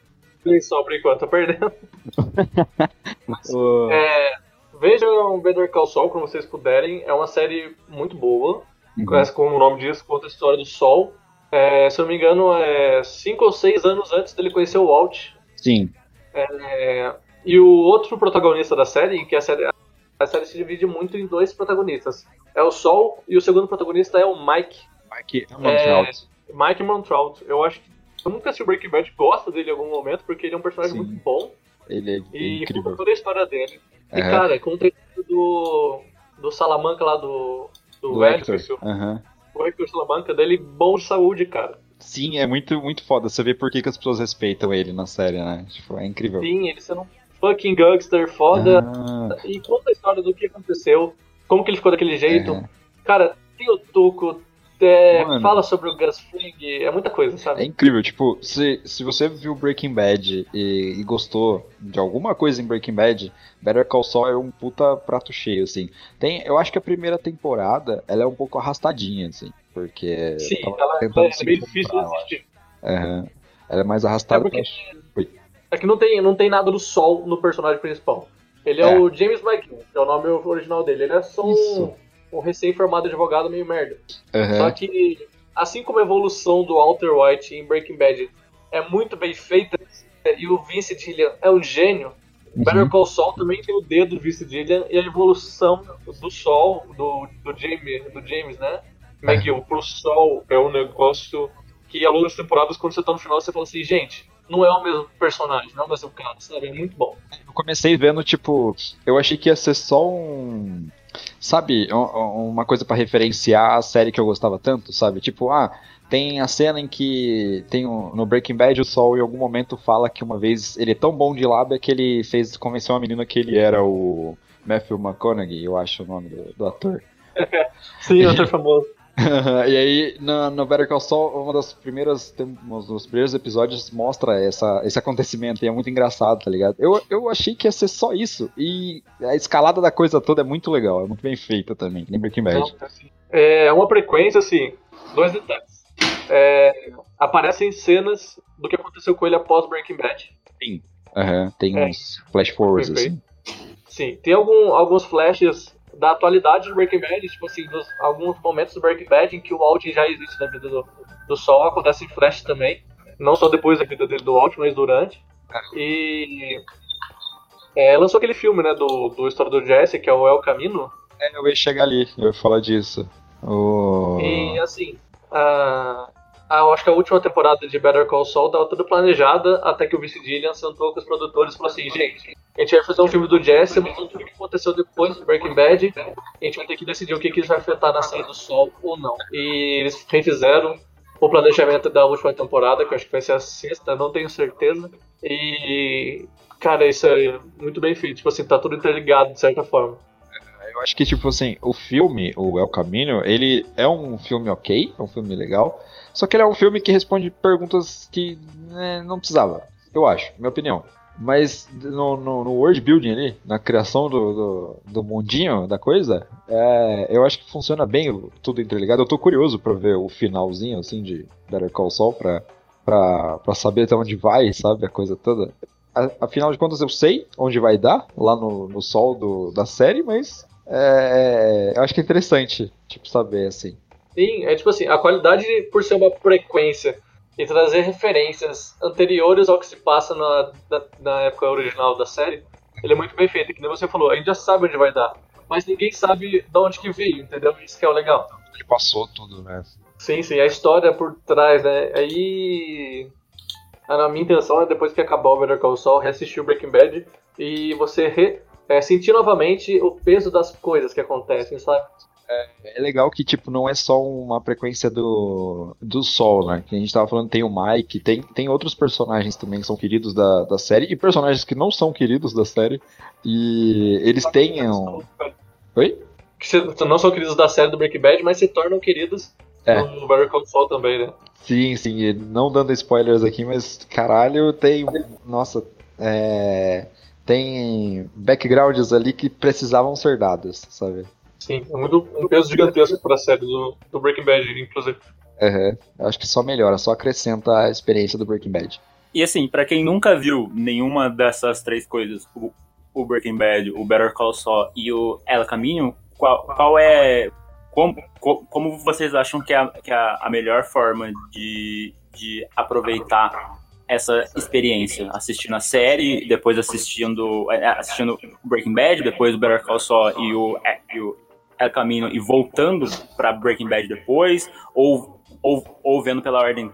só por enquanto, tô perdendo. O- É, vejam Better Call Saul quando vocês puderem, é uma série muito boa. Uhum. Conhece como o nome diz, conta a história do Sol. É, se eu não me engano, é cinco ou seis anos antes dele conhecer o Walt. Sim. É, e o outro protagonista da série, que a série, a série se divide muito em dois protagonistas. É o Sol e o segundo protagonista é o Mike. Mike É, Montrout. Mike Montrout. Eu acho que eu nunca assisti o Breaking Bad, gosto dele em algum momento, porque ele é um personagem Sim. muito bom. Ele é E incrível. conta toda a história dele. E, Aham. cara, conta do, do Salamanca lá do, do, Do Hector. Hector. Aham. O Hector Salamanca dele bom de saúde, cara. Sim, é muito, muito foda. Você vê por que, que as pessoas respeitam ele na série, né? Tipo, é incrível. Sim, ele sendo um fucking gangster foda. Ah, E conta a história do que aconteceu, como que ele ficou daquele jeito. Aham. Cara, tem o Tuco, é, fala sobre o Gus Fring, é muita coisa, é sabe? incrível. Tipo, se, se você viu Breaking Bad e, e gostou de alguma coisa em Breaking Bad, Better Call Saul é um puta prato cheio, assim. Tem, eu acho que a primeira temporada, ela é um pouco arrastadinha, assim. Porque... Sim, ela, tentando é bem difícil de assistir. Aham. Ela é mais É arrastada. porque Oi. É que não tem, não tem nada do Sol no personagem principal. Ele é, É. o James McGill, que é o nome original dele. Ele é só um, um recém-formado advogado meio merda. Aham. Só que, assim como a evolução do Walter White em Breaking Bad é muito bem feita, e o Vince Gillian é um gênio, Uhum. Better Call Saul também tem o dedo do Vince Gillian e a evolução do Sol, do, do, James, do James, né? McGill pro Sol é um negócio que ao longo das temporadas, quando você tá no final, você fala assim, gente, não é o mesmo personagem, não é o mesmo cara, sabe? É muito bom. Eu comecei vendo, tipo, eu achei que ia ser só um. Sabe, um- uma coisa pra referenciar a série que eu gostava tanto, sabe? Tipo, ah, tem a cena em que tem um- no Breaking Bad o Sol em algum momento fala que uma vez ele é tão bom de lábia que ele fez convencer uma menina que ele era o Matthew McConaughey, eu acho o nome do, do ator. Sim, outro famoso. e aí, no, no Better Call Saul, uma das primeiras, um dos primeiros episódios mostra essa, esse acontecimento e é muito engraçado, tá ligado? Eu, eu achei que ia ser só isso e a escalada da coisa toda é muito legal, é muito bem feita também, que nem Breaking Bad. É uma frequência, assim, dois detalhes. É, aparecem cenas do que aconteceu com ele após Breaking Bad. Aham, tem É. uns flash forwards assim. Sim, tem algum, alguns flashes da atualidade do Breaking Bad, tipo assim, dos, alguns momentos do Breaking Bad em que o Walt já existe na vida do, do Sol, acontecem flashes também. Não só depois da vida dele do Walt, mas durante. E é, lançou aquele filme, né, do, do História do Jesse, que é o El Camino. É, eu ia chegar ali, eu ia falar disso. O... E assim, a, a- eu acho que a última temporada de Better Call Saul estava toda planejada até que o Vince Gillian sentou com os produtores e falou assim: gente, a gente vai fazer um filme do Jesse, mostrando tudo que aconteceu depois do Breaking Bad. A gente vai ter que decidir o que, que isso vai afetar na série do Sol ou não. E eles refizeram o planejamento da última temporada, que acho que vai ser a sexta, não tenho certeza. E. Cara, isso é muito bem feito. Tipo assim, tá tudo interligado de certa forma. Eu acho que, tipo assim, o filme, o El Camino, ele é um filme ok, é um filme legal, só que ele é um filme que responde perguntas que né, não precisava, eu acho, minha opinião. Mas no, no, no world building ali, na criação do, do, do mundinho da coisa, é, eu acho que funciona bem tudo interligado. Eu tô curioso pra ver o finalzinho, assim, de Better Call Saul, pra, pra, pra saber até onde vai, sabe, a coisa toda. A- Afinal de contas, eu sei onde vai dar, lá no, no sol do, da série, mas é, eu acho que é interessante, tipo, saber, assim. Sim, é tipo assim, a qualidade por ser uma frequência e trazer referências anteriores ao que se passa na, na, na época original da série, ele é muito bem feito, que nem você falou, a gente já sabe onde vai dar, mas ninguém sabe de onde que veio, entendeu? Isso que é o legal. Ele passou tudo, né? Sim, sim, a história por trás, né? Aí. A minha intenção é depois que acabar o Better Call Saul, reassistir o Breaking Bad e você re- é, sentir novamente o peso das coisas que acontecem, sabe? É legal que, tipo, não é só uma frequência do, do Sol, né? Que a gente tava falando, tem o Mike, tem, tem outros personagens também que são queridos da, da série, e personagens que não são queridos da série. E eles têm. Oi? Que não são queridos da série do Breaking Bad, mas se tornam queridos É. no Better Call Saul também, né? Sim, sim, não dando spoilers aqui, mas caralho, tem. Nossa, é, tem backgrounds ali que precisavam ser dados, sabe? Sim, é muito, um peso gigantesco pra série do, do Breaking Bad, inclusive. Eu Acho que só melhora, só acrescenta a experiência do Breaking Bad. E assim, pra quem nunca viu nenhuma dessas três coisas, o, o Breaking Bad, o Better Call Saul e o El Caminho, qual, qual é. Como, co- como vocês acham que é, a, que é a melhor forma de, de aproveitar essa experiência? Assistindo a série, depois assistindo, é, assistindo Breaking Bad, depois o Better Call Saul e o, e o El Caminho e voltando pra Breaking Bad depois, ou, ou, ou vendo pela ordem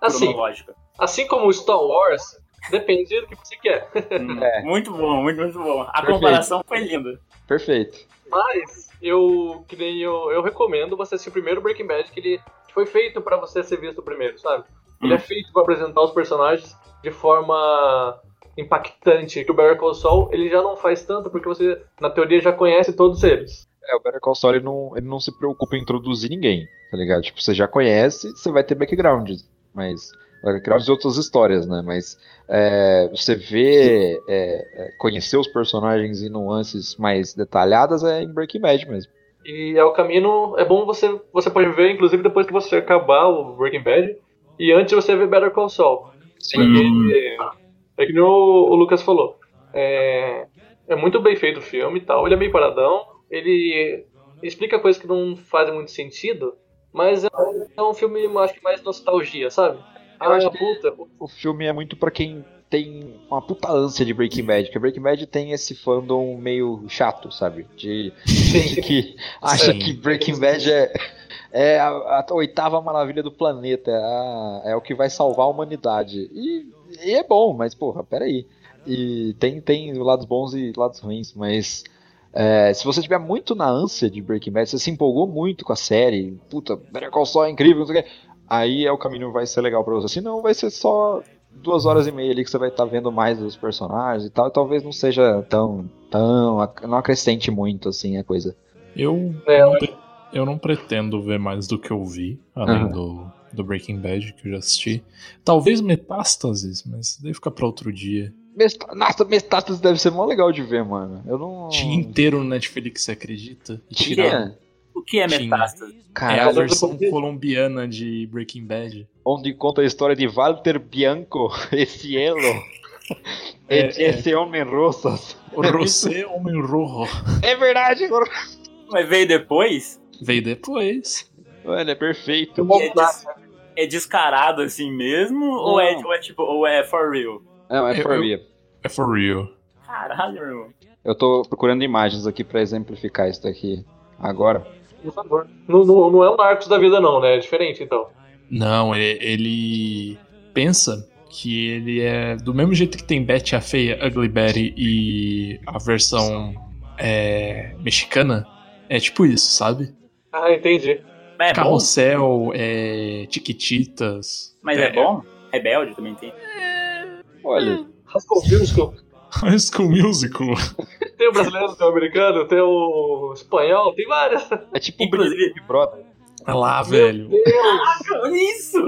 Assim, cronológica? assim como o Star Wars, depende do que você quer. Hum, É. Muito bom, muito, muito bom. A Perfeito. comparação foi linda. Perfeito. Mas eu, que nem eu, eu recomendo você assistir o primeiro Breaking Bad, que ele foi feito pra você ser visto primeiro, sabe? Ele Hum. é feito pra apresentar os personagens de forma impactante. Que o Better Call Saul, ele já não faz tanto, porque você, na teoria, já conhece todos eles. É, o Better Call Saul ele não, ele não se preocupa em introduzir ninguém, tá ligado? Tipo, você já conhece, você vai ter background, mas background de outras histórias, né? Mas é, você vê, é, é, conhecer os personagens em nuances mais detalhadas é em Breaking Bad mesmo. E é o caminho, é bom você, você pode ver, inclusive, depois que você acabar o Breaking Bad, e antes você ver Better Call Saul. Porque é que nem o, o Lucas falou. É, é muito bem feito o filme e tal. Ele é meio paradão. Ele explica coisas que não fazem muito sentido. Mas é, é um filme, eu acho que mais nostalgia, sabe? Eu Ah, acho que- puta. O filme é muito pra quem tem uma puta ânsia de Breaking Bad, porque Breaking Bad tem esse fandom meio chato, sabe? De gente que acha Sim. que Breaking Bad é, é a, a oitava maravilha do planeta, é, a- é o que vai salvar a humanidade. E, e é bom, mas porra, peraí. E tem, tem lados bons e lados ruins, mas é, se você tiver muito na ânsia de Breaking Bad, você se empolgou muito com a série, puta, Better Call Saul é incrível, não sei o quê, aí é o caminho vai ser legal pra você. Senão vai ser só duas horas e meia ali que você vai estar vendo mais dos personagens e tal, e talvez não seja tão, tão, não acrescente muito assim a coisa. Eu, É, não, eu não pretendo ver mais do que eu vi, além do, do Breaking Bad, que eu já assisti. Talvez Metástases, mas daí fica pra outro dia. Nossa, Metástases deve ser mó legal de ver, mano. Eu não. Tinha inteiro no Netflix, você acredita? E Tinha? tiraram. O que é Tinha. metástase? É a Caralho, versão colombiana de Breaking Bad. onde conta a história de Walter Bianco, esse elo. É, esse homem rosas. O Rosé Homem Rojo É verdade, Mas veio depois? veio depois. Mano, é perfeito. É, des- é descarado assim mesmo? Ou é, ou é tipo, ou é for real? Não, é for eu- real. É for real. Caralho, meu irmão. Eu tô procurando imagens aqui pra exemplificar isso daqui agora. Por favor. Não, não, não é um Narcos da vida, não, né? É diferente, então. Não, ele, ele pensa que ele é do mesmo jeito que tem Betty a Feia, Ugly Betty e a versão é, mexicana. É tipo isso, sabe? Ah, entendi. Mas é? Carrossel, é, Tiquititas. Mas é, bom? Rebelde também tem. Olha, Rascal Musical. School Musical. Tem o brasileiro, tem o americano, tem o espanhol, tem várias. é tipo Inclusive- Big Brother. Olha lá, velho. Meu Deus! Olha isso!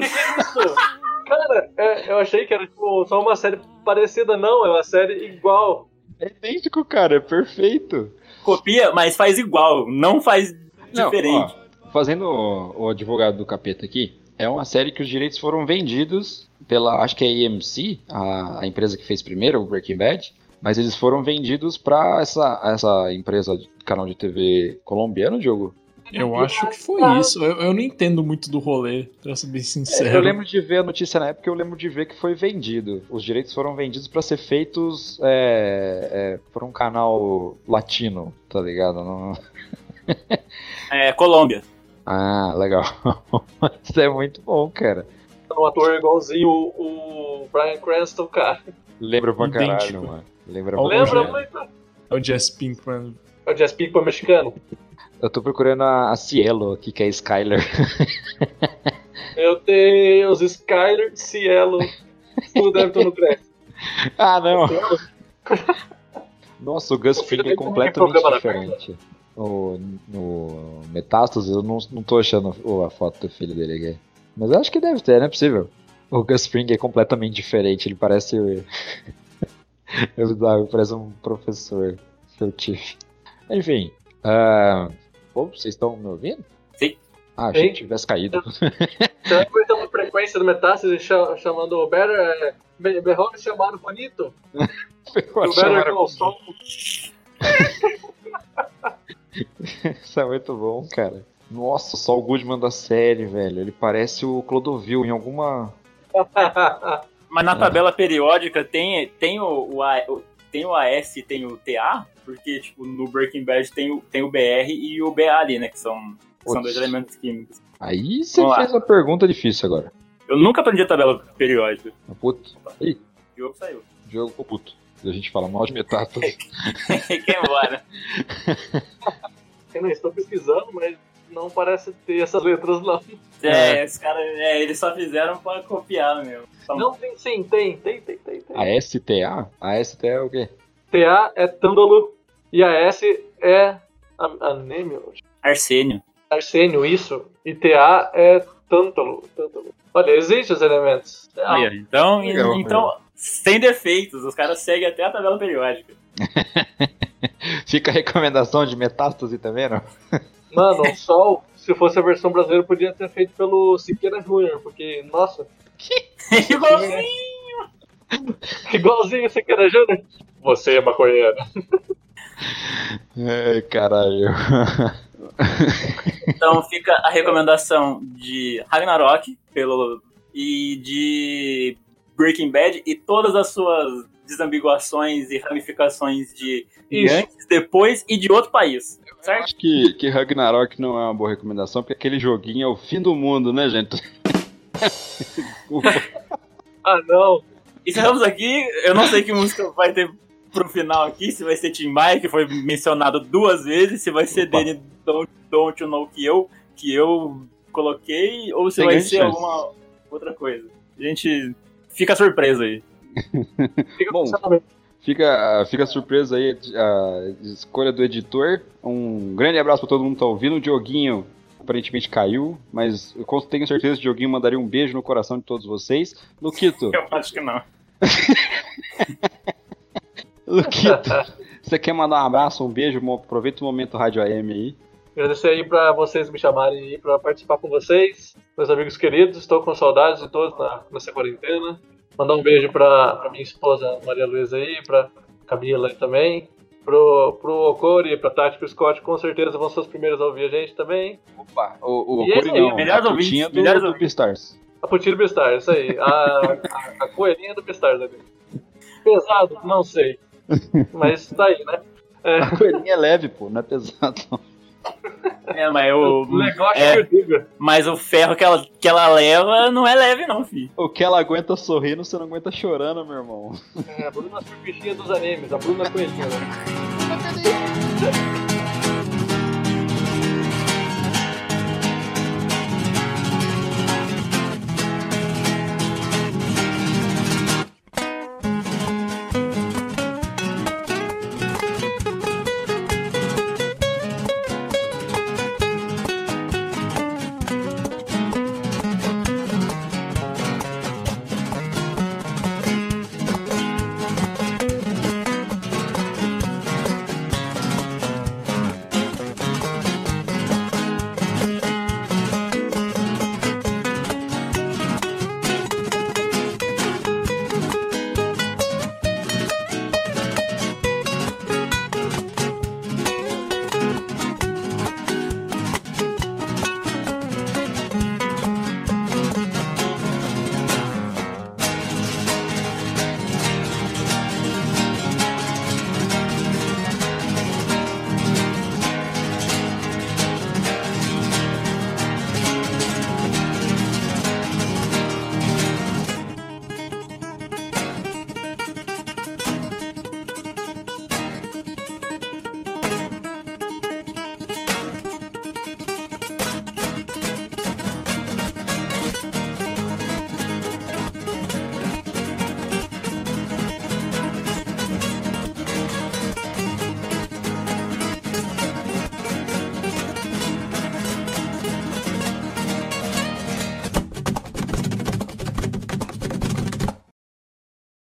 Cara, é, eu achei que era tipo, só uma série parecida, não, é uma série igual. É idêntico, cara, é perfeito. Copia, mas faz igual, não faz diferente. Ó, fazendo o, o advogado do capeta aqui, é uma série que os direitos foram vendidos pela, acho que é a AMC, a, a empresa que fez primeiro o Breaking Bad, mas eles foram vendidos pra essa, essa empresa, de canal de TV colombiano, Diogo. Eu acho que foi isso. Eu, eu não entendo muito do rolê, pra ser bem sincero. Eu lembro de ver a notícia na época, eu lembro de ver que foi vendido. Os direitos foram vendidos pra ser feitos é, é, por um canal latino, tá ligado? Não- É, Colômbia. Ah, legal. Isso é muito bom, cara. Um ator igualzinho o, o Brian Cranston, cara. Lembra pra Idêntico. caralho, mano. Lembra Lembra muito? É o Jess Pinkman. É o Jazz Pinkman mexicano. Eu tô procurando a, a Cielo aqui, que é a Skyler. Meu Deus, Skyler, Cielo, tudo deve estar no crédito. ah, não. Nossa, o Gus Fring é é completamente da diferente. O, no Metástase, eu não, não tô achando o- a foto do filho dele aqui. Mas eu acho que deve ter, não é possível. O Gus Fring é completamente diferente, ele parece. Bizarro, parece um professor tive. Enfim. ah, Pô, vocês estão me ouvindo? Sim. Ah, achei Sim. que tivesse caído. Será que uma frequência do Metástase cha- chamando o Better? É, Behold chamado bonito? O Better Call Saul. Isso é muito bom, cara. Nossa, só o Goodman da série, velho. Ele parece o Clodovil em alguma. Mas na tabela periódica tem, tem, o, o, A- tem o AS e tem o TA, porque tipo, no Breaking Bad tem o, tem o BR e o BA ali, né? Que são, que são dois elementos químicos. Aí você Vamos lá. fez uma pergunta difícil agora. Eu nunca aprendi a tabela periódica. Puto. Ih, O jogo saiu. o jogo ficou puto. A gente fala mal de metástase. Quem embora? Eu não estou pesquisando, mas não parece ter essas letras não. É, os caras, é, eles só fizeram pra copiar mesmo. Só- Não, tem sim, tem, tem, tem, tem. tem. A STA? A STA é o quê? TA é tândalo e a S é a- anêmio, Arsênio. arsênio, isso. E TA é tântalo. tântalo. Olha, existem os elementos. Ah, então, então sem defeitos, os caras seguem até a tabela periódica. Fica a recomendação de metástase também, não? Mano, o Sol, se fosse a versão brasileira, podia ter feito pelo Siqueira Júnior, porque, nossa, Igualzinho. igualzinho o Siqueira Júnior. Você é maconheiro. Ai, caralho. Então fica a recomendação de Ragnarok pelo, e de Breaking Bad e todas as suas desambiguações e ramificações de Isso. antes, depois e de outro país. Certo? Acho que, que Ragnarok não é uma boa recomendação, porque aquele joguinho é o fim do mundo, né, gente? Ah, não. Encerramos aqui. Eu não sei que música vai ter pro final aqui, se vai ser Tim Maia, que foi mencionado duas vezes, se vai ser Opa. dele Don't, Don't You Know que eu, que eu coloquei, ou se Tem vai ser chance. alguma outra coisa. A gente fica surpreso aí. Fica Bom. Fica, fica a surpresa aí, a escolha do editor. Um grande abraço pra todo mundo que tá ouvindo. O Dioguinho aparentemente caiu, mas eu tenho certeza que o Dioguinho mandaria um beijo no coração de todos vocês. Luquito, Eu acho que não. Luquito, você quer mandar um abraço, um beijo? Aproveita o momento Rádio AM aí. Agradecer aí pra vocês me chamarem pra participar com vocês. Meus amigos queridos, estou com saudades de todos na, nessa quarentena. Mandar um beijo pra, pra minha esposa Maria Luísa aí, pra Camila aí também. Pro, pro Okori, pra Tati e pro Scott, com certeza vão ser os primeiros a ouvir a gente também. Opa, o, o E é aí, não, melhores a putinha do, melhores do ouvintes. Beastars. A Putinho do Beastar, isso aí. A, a, a coelhinha do Beastar ali. Pesado? Não sei. Mas tá aí, né? É, A coelhinha é leve, pô, não é pesado não. É, mas o, o negócio é, que eu digo. mas o ferro que ela, que ela leva não é leve, não, filho. O que ela aguenta sorrindo, você não aguenta chorando, meu irmão. É, a Bruna Surfichinha dos animes, a Bruna Coelhinha, né?